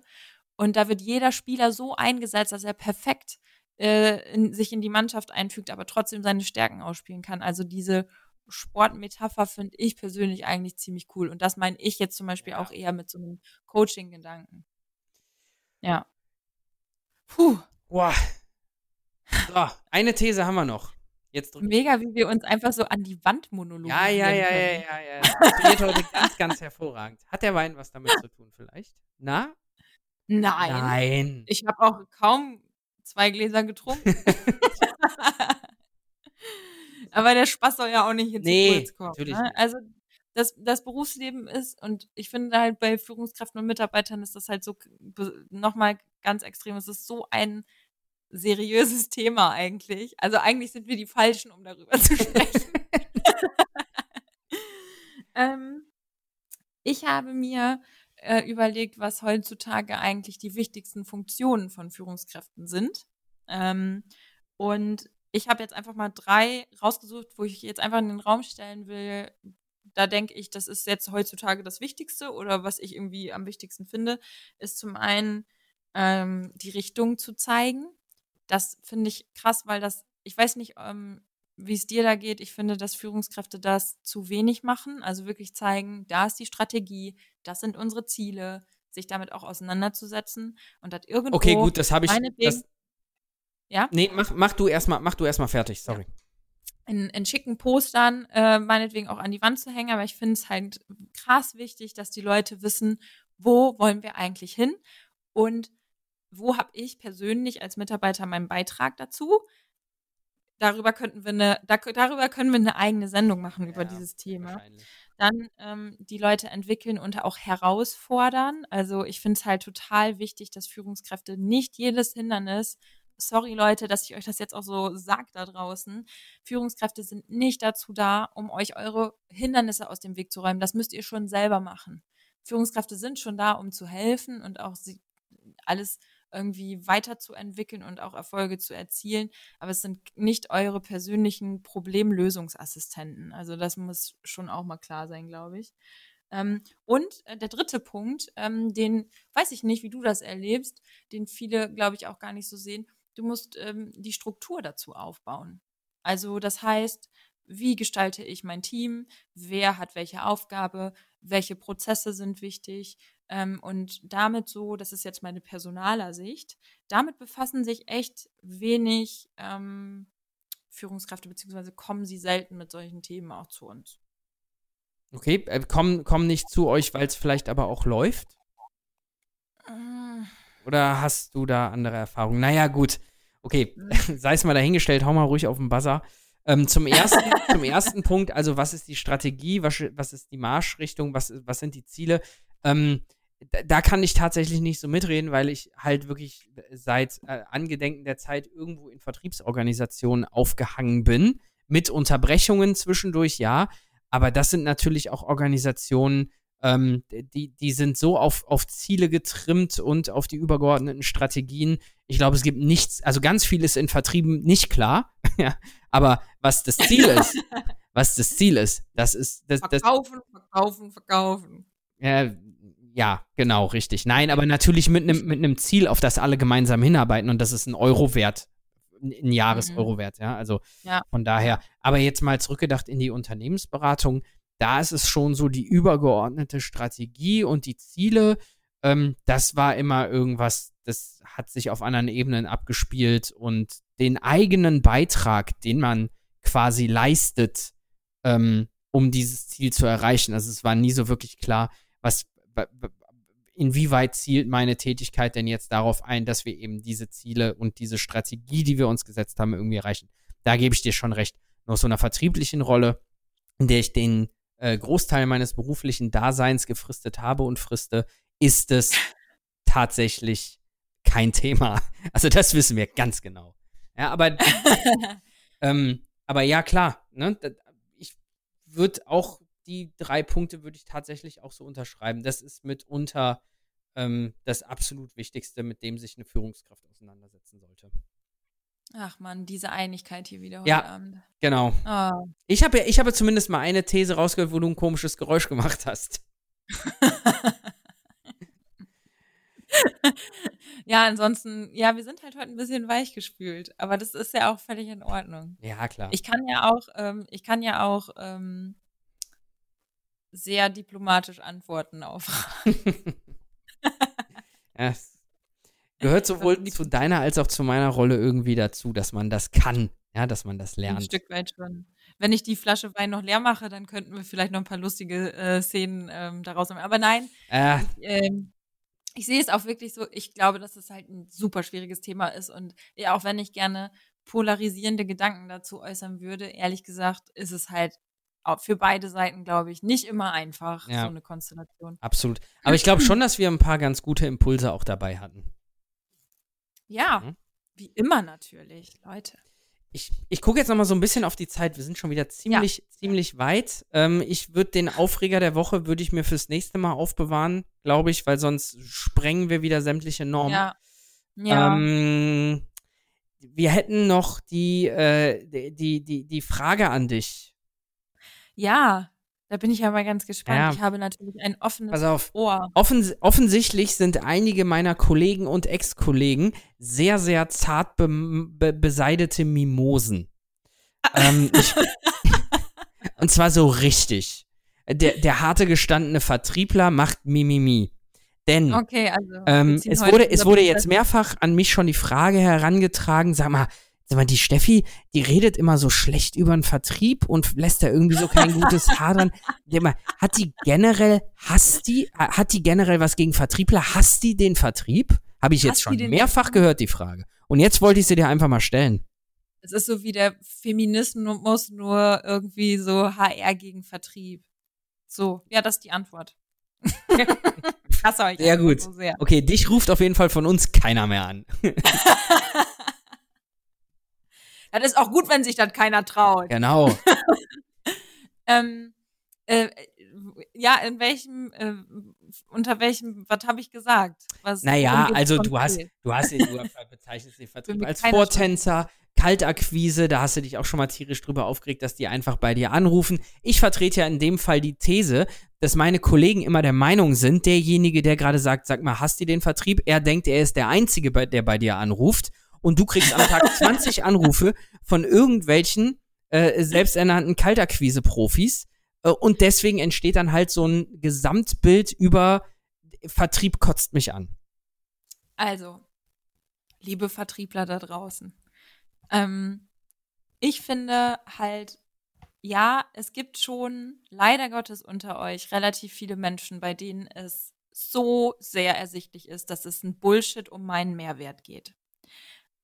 Und da wird jeder Spieler so eingesetzt, dass er perfekt äh, in, sich in die Mannschaft einfügt, aber trotzdem seine Stärken ausspielen kann. Also diese Sportmetapher finde ich persönlich eigentlich ziemlich cool. Und das meine ich jetzt zum Beispiel ja. auch eher mit so einem Coaching-Gedanken. Ja. Puh. Boah. So, eine These haben wir noch. Jetzt Mega, wie wir uns einfach so an die Wand monologen. Ja, ja, ja, ja, ja, ja. Das funktioniert heute ganz, ganz hervorragend. Hat der Wein was damit zu tun, vielleicht? Na? Nein. Nein. Ich habe auch kaum zwei Gläser getrunken. Aber der Spaß soll ja auch nicht jetzt nee, kurz kommen. Natürlich ne? Also das, das Berufsleben ist und ich finde halt bei Führungskräften und Mitarbeitern ist das halt so nochmal ganz extrem. Es ist so ein seriöses Thema eigentlich. Also eigentlich sind wir die Falschen, um darüber zu sprechen. ähm, ich habe mir äh, überlegt, was heutzutage eigentlich die wichtigsten Funktionen von Führungskräften sind. Ähm, und ich habe jetzt einfach mal drei rausgesucht, wo ich jetzt einfach in den Raum stellen will, da denke ich, das ist jetzt heutzutage das Wichtigste oder was ich irgendwie am wichtigsten finde, ist zum einen ähm, die Richtung zu zeigen. Das finde ich krass, weil das, ich weiß nicht, ähm, wie es dir da geht. Ich finde, dass Führungskräfte das zu wenig machen. Also wirklich zeigen, da ist die Strategie, das sind unsere Ziele, sich damit auch auseinanderzusetzen und hat irgendwo. Okay, gut, das habe ich. Das, ja? Nee, mach, mach du erstmal, mach du erstmal fertig, sorry. Ja in, in schicken Postern äh, meinetwegen auch an die Wand zu hängen, aber ich finde es halt krass wichtig, dass die Leute wissen, wo wollen wir eigentlich hin und wo habe ich persönlich als Mitarbeiter meinen Beitrag dazu. Darüber könnten wir eine, da, darüber können wir eine eigene Sendung machen über ja, dieses Thema. Dann ähm, die Leute entwickeln und auch herausfordern. Also ich finde es halt total wichtig, dass Führungskräfte nicht jedes Hindernis sorry Leute, dass ich euch das jetzt auch so sage da draußen. Führungskräfte sind nicht dazu da, um euch eure Hindernisse aus dem Weg zu räumen. Das müsst ihr schon selber machen. Führungskräfte sind schon da, um zu helfen und auch sie alles irgendwie weiterzuentwickeln und auch Erfolge zu erzielen. Aber es sind nicht eure persönlichen Problemlösungsassistenten. Also das muss schon auch mal klar sein, glaube ich. Ähm, und äh, der dritte Punkt, ähm, den weiß ich nicht, wie du das erlebst, den viele, glaube ich, auch gar nicht so sehen du musst ähm, die Struktur dazu aufbauen. Also das heißt, wie gestalte ich mein Team? Wer hat welche Aufgabe? Welche Prozesse sind wichtig? Ähm, und damit so, das ist jetzt meine Personalersicht, damit befassen sich echt wenig ähm, Führungskräfte, beziehungsweise kommen sie selten mit solchen Themen auch zu uns. Okay, äh, kommen, kommen nicht zu euch, weil es vielleicht aber auch läuft? Äh. Oder hast du da andere Erfahrungen? Naja, gut. Okay, Hm. sei es mal dahingestellt, hau mal ruhig auf den Buzzer. Ähm, zum, ersten, zum ersten Punkt, also was ist die Strategie, was, was ist die Marschrichtung, was, was sind die Ziele? Ähm, da, kann ich tatsächlich nicht so mitreden, weil ich halt wirklich seit äh, Angedenken der Zeit irgendwo in Vertriebsorganisationen aufgehangen bin. Mit Unterbrechungen zwischendurch, ja. Aber das sind natürlich auch Organisationen, ähm, die, die sind so auf, auf Ziele getrimmt und auf die übergeordneten Strategien. Ich glaube, es gibt nichts, also ganz viel ist in Vertrieben nicht klar. ja, aber was das Ziel ist, was das Ziel ist, das ist das, das Verkaufen, verkaufen, verkaufen. äh, ja, genau, richtig. Nein, aber natürlich mit einem mit einem Ziel, auf das alle gemeinsam hinarbeiten und das ist ein Euro wert, ein- Jahres-Euro wert, ja. Also Ja. von daher, aber jetzt mal zurückgedacht in die Unternehmensberatung, da ist es schon so die übergeordnete Strategie und die Ziele, ähm, das war immer irgendwas, das hat sich auf anderen Ebenen abgespielt und den eigenen Beitrag, den man quasi leistet, ähm, um dieses Ziel zu erreichen. Also es war nie so wirklich klar, was, wa- wa- inwieweit zielt meine Tätigkeit denn jetzt darauf ein, dass wir eben diese Ziele und diese Strategie, die wir uns gesetzt haben, irgendwie erreichen. Da gebe ich dir schon recht. Nur aus so einer vertrieblichen Rolle, in der ich den äh, Großteil meines beruflichen Daseins gefristet habe und friste, ist es tatsächlich kein Thema. Also das wissen wir ganz genau. Ja, aber ähm, aber ja, klar, ne? Ich würde auch die drei Punkte würde ich tatsächlich auch so unterschreiben. Das ist mitunter ähm, das absolut Wichtigste, mit dem sich eine Führungskraft auseinandersetzen sollte. Ach man, diese Einigkeit hier wieder heute Ja. Abend. Genau. Ah. Ich habe ja, ich habe zumindest mal eine These rausgehört, wo du ein komisches Geräusch gemacht hast. ja, ansonsten, ja, wir sind halt heute ein bisschen weichgespült, aber das ist ja auch völlig in Ordnung. Ja, klar. Ich kann ja auch, ähm, ich kann ja auch ähm, sehr diplomatisch antworten auf ja, es gehört sowohl zu deiner als auch zu meiner Rolle irgendwie dazu, dass man das kann, ja, dass man das ein lernt. Stück weit schon. Wenn ich die Flasche Wein noch leer mache, dann könnten wir vielleicht noch ein paar lustige äh, Szenen ähm, daraus machen. Aber nein, Äh, ähm, ich sehe es auch wirklich so, ich glaube, dass es halt ein super schwieriges Thema ist und ja, auch wenn ich gerne polarisierende Gedanken dazu äußern würde, ehrlich gesagt, ist es halt für beide Seiten, glaube ich, nicht immer einfach, Ja. so eine Konstellation. absolut. Aber ich glaube schon, dass wir ein paar ganz gute Impulse auch dabei hatten. Ja, Mhm. wie immer natürlich, Leute. Ich, ich gucke jetzt noch mal so ein bisschen auf die Zeit. Wir sind schon wieder ziemlich, ziemlich weit. Ähm, ich würde den Aufreger der Woche würde ich mir fürs nächste Mal aufbewahren, glaube ich, weil sonst sprengen wir wieder sämtliche Normen. Ja. Ja. Ähm, wir hätten noch die, äh, die, die, die, die Frage an dich. Ja, da bin ich ja mal ganz gespannt. Ja. Ich habe natürlich ein offenes Pass auf. Ohr. Offens offensichtlich sind einige meiner Kollegen und Ex-Kollegen sehr, sehr zart be be beseidete Mimosen. ähm, ich, und zwar so richtig. Der, der harte gestandene Vertriebler macht Mimimi. Denn Okay, also. ähm, es, wurde, es wurde jetzt mehrfach an mich schon die Frage herangetragen, sag mal, sag mal, die Steffi, die redet immer so schlecht über den Vertrieb und lässt da irgendwie so kein gutes Haar dran. Hat die generell, hasst die, äh, hat die generell was gegen Vertriebler? Hasst die den Vertrieb? Habe ich jetzt Hasst die schon mehrfach gehört, die Frage. Und jetzt wollte ich sie dir einfach mal stellen. Es ist so wie der Feminismus nur irgendwie so HR gegen Vertrieb. So, ja, das ist die Antwort. Ich hasse euch Sehr gut. So sehr. Okay, dich ruft auf jeden Fall von uns keiner mehr an. Das ist auch gut, wenn sich das keiner traut. Genau. Ähm, äh, ja, in welchem, äh, unter welchem, was habe ich gesagt? Was, Naja, also du hast, du hast, du bezeichnest den Vertrieb als Vortänzer, Kaltakquise, da hast du dich auch schon mal tierisch drüber aufgeregt, dass die einfach bei dir anrufen. Ich vertrete ja in dem Fall die These, dass meine Kollegen immer der Meinung sind, derjenige, der gerade sagt, sag mal, hast du den Vertrieb? Er denkt, er ist der Einzige, der bei dir anruft. Und du kriegst am Tag 20 Anrufe von irgendwelchen äh, selbsternannten Kaltakquise-Profis äh, und deswegen entsteht dann halt so ein Gesamtbild über Vertrieb kotzt mich an. Also, liebe Vertriebler da draußen, ähm, ich finde halt, ja, es gibt schon leider Gottes unter euch relativ viele Menschen, bei denen es so sehr ersichtlich ist, dass es ein Bullshit um meinen Mehrwert geht.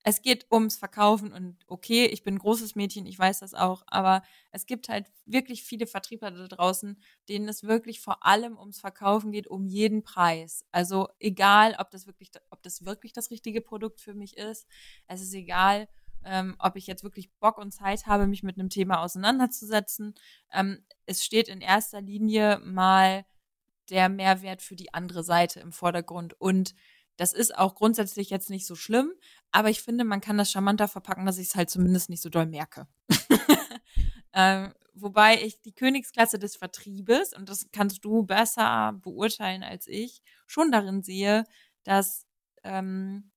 Es geht ums Verkaufen und okay, ich bin ein großes Mädchen, ich weiß das auch, aber es gibt halt wirklich viele Vertriebler da draußen, denen es wirklich vor allem ums Verkaufen geht, um jeden Preis. Also egal, ob das wirklich, ob das wirklich das richtige Produkt für mich ist. Es ist egal, ähm, ob ich jetzt wirklich Bock und Zeit habe, mich mit einem Thema auseinanderzusetzen. Ähm, es steht in erster Linie mal der Mehrwert für die andere Seite im Vordergrund und das ist auch grundsätzlich jetzt nicht so schlimm, aber ich finde, man kann das charmanter verpacken, dass ich es halt zumindest nicht so doll merke. ähm, wobei ich die Königsklasse des Vertriebes, und das kannst du besser beurteilen als ich, schon darin sehe, dass ähm,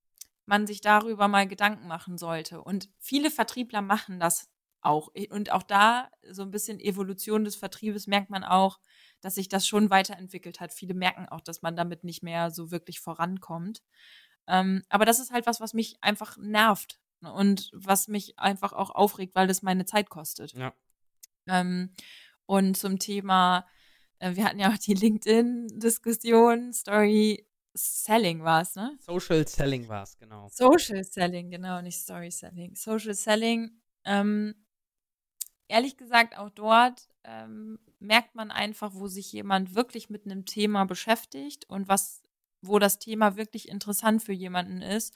man sich darüber mal Gedanken machen sollte. Und viele Vertriebler machen das auch. Und auch da so ein bisschen Evolution des Vertriebes merkt man auch, dass sich das schon weiterentwickelt hat. Viele merken auch, dass man damit nicht mehr so wirklich vorankommt. Ähm, aber das ist halt was, was mich einfach nervt und was mich einfach auch aufregt, weil das meine Zeit kostet. Ja. Ähm, und zum Thema, äh, wir hatten ja auch die LinkedIn-Diskussion, Story Selling war es, ne? Social Selling war es, genau. Social Selling, genau, nicht Story Selling. Social Selling, ähm, ehrlich gesagt, auch dort ähm, merkt man einfach, wo sich jemand wirklich mit einem Thema beschäftigt und was, wo das Thema wirklich interessant für jemanden ist.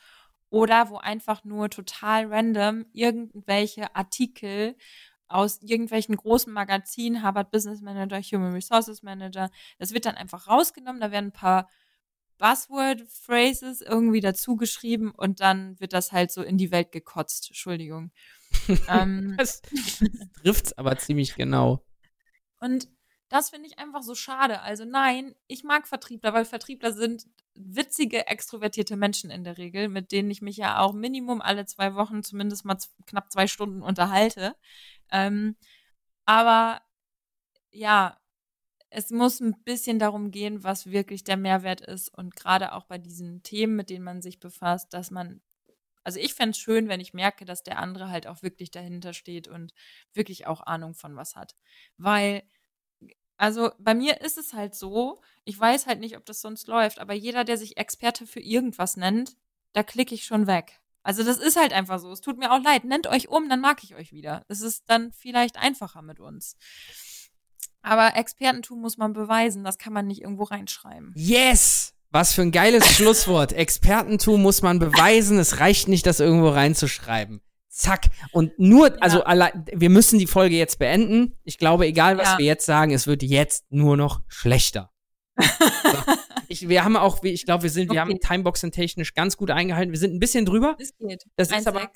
Oder wo einfach nur total random irgendwelche Artikel aus irgendwelchen großen Magazinen, Harvard Business Manager, Human Resources Manager, das wird dann einfach rausgenommen, da werden ein paar Buzzword-Phrases irgendwie dazu geschrieben und dann wird das halt so in die Welt gekotzt. Entschuldigung. ähm, das, trifft's aber ziemlich genau. Und das finde ich einfach so schade. Also nein, ich mag Vertriebler, weil Vertriebler sind witzige, extrovertierte Menschen in der Regel, mit denen ich mich ja auch Minimum alle zwei Wochen zumindest mal knapp zwei Stunden unterhalte. Ähm, aber ja, es muss ein bisschen darum gehen, was wirklich der Mehrwert ist und gerade auch bei diesen Themen, mit denen man sich befasst, dass man also ich fände es schön, wenn ich merke, dass der andere halt auch wirklich dahinter steht und wirklich auch Ahnung von was hat. Weil, also bei mir ist es halt so, ich weiß halt nicht, ob das sonst läuft, aber jeder, der sich Experte für irgendwas nennt, da klicke ich schon weg. Also das ist halt einfach so. Es tut mir auch leid. Nennt euch um, dann mag ich euch wieder. Es ist dann vielleicht einfacher mit uns. Aber Expertentum muss man beweisen. Das kann man nicht irgendwo reinschreiben. Yes! Was für ein geiles Schlusswort. Expertentum muss man beweisen. Es reicht nicht, das irgendwo reinzuschreiben. Zack. Und nur, ja. also allein, wir müssen die Folge jetzt beenden. Ich glaube, egal was ja. wir jetzt sagen, es wird jetzt nur noch schlechter. so. ich, wir haben auch, ich glaube, wir sind, okay. wir haben Timeboxen technisch ganz gut eingehalten. Wir sind ein bisschen drüber. Das geht. Das ist aber,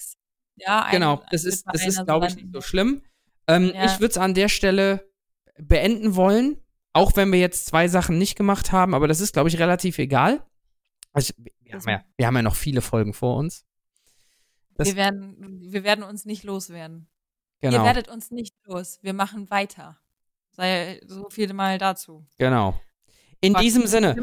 ja, ein, genau, das ist, das ist, glaube ich, nicht so schlimm. Ähm, ja. Ich würde es an der Stelle beenden wollen. Auch wenn wir jetzt zwei Sachen nicht gemacht haben, aber das ist, glaube ich, relativ egal. Also, wir, haben ja, wir haben ja noch viele Folgen vor uns. wir, werden, wir werden uns nicht loswerden. Genau. Ihr werdet uns nicht los. Wir machen weiter. Sei so viel mal dazu. Genau. In Quatsch. diesem Sinne,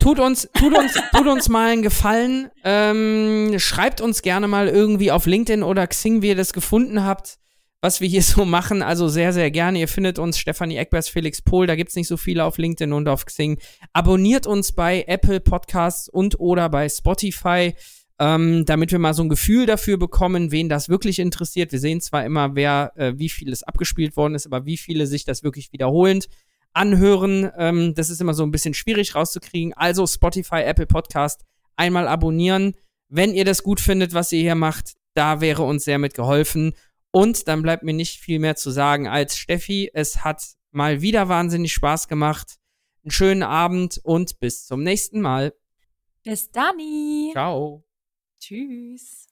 tut uns, tut uns, tut uns mal einen Gefallen. Ähm, schreibt uns gerne mal irgendwie auf LinkedIn oder Xing, wie ihr das gefunden habt was wir hier so machen. Also sehr, sehr gerne. Ihr findet uns Stefanie Eckbergs, Felix Pohl. Da gibt's nicht so viele auf LinkedIn und auf Xing. Abonniert uns bei Apple Podcasts und oder bei Spotify, ähm, damit wir mal so ein Gefühl dafür bekommen, wen das wirklich interessiert. Wir sehen zwar immer, wer, äh, wie viel es abgespielt worden ist, aber wie viele sich das wirklich wiederholend anhören. Ähm, das ist immer so ein bisschen schwierig rauszukriegen. Also Spotify, Apple Podcast einmal abonnieren. Wenn ihr das gut findet, was ihr hier macht, da wäre uns sehr mit geholfen. Und dann bleibt mir nicht viel mehr zu sagen als Steffi. Es hat mal wieder wahnsinnig Spaß gemacht. Einen schönen Abend und bis zum nächsten Mal. Bis dann. Ciao. Tschüss.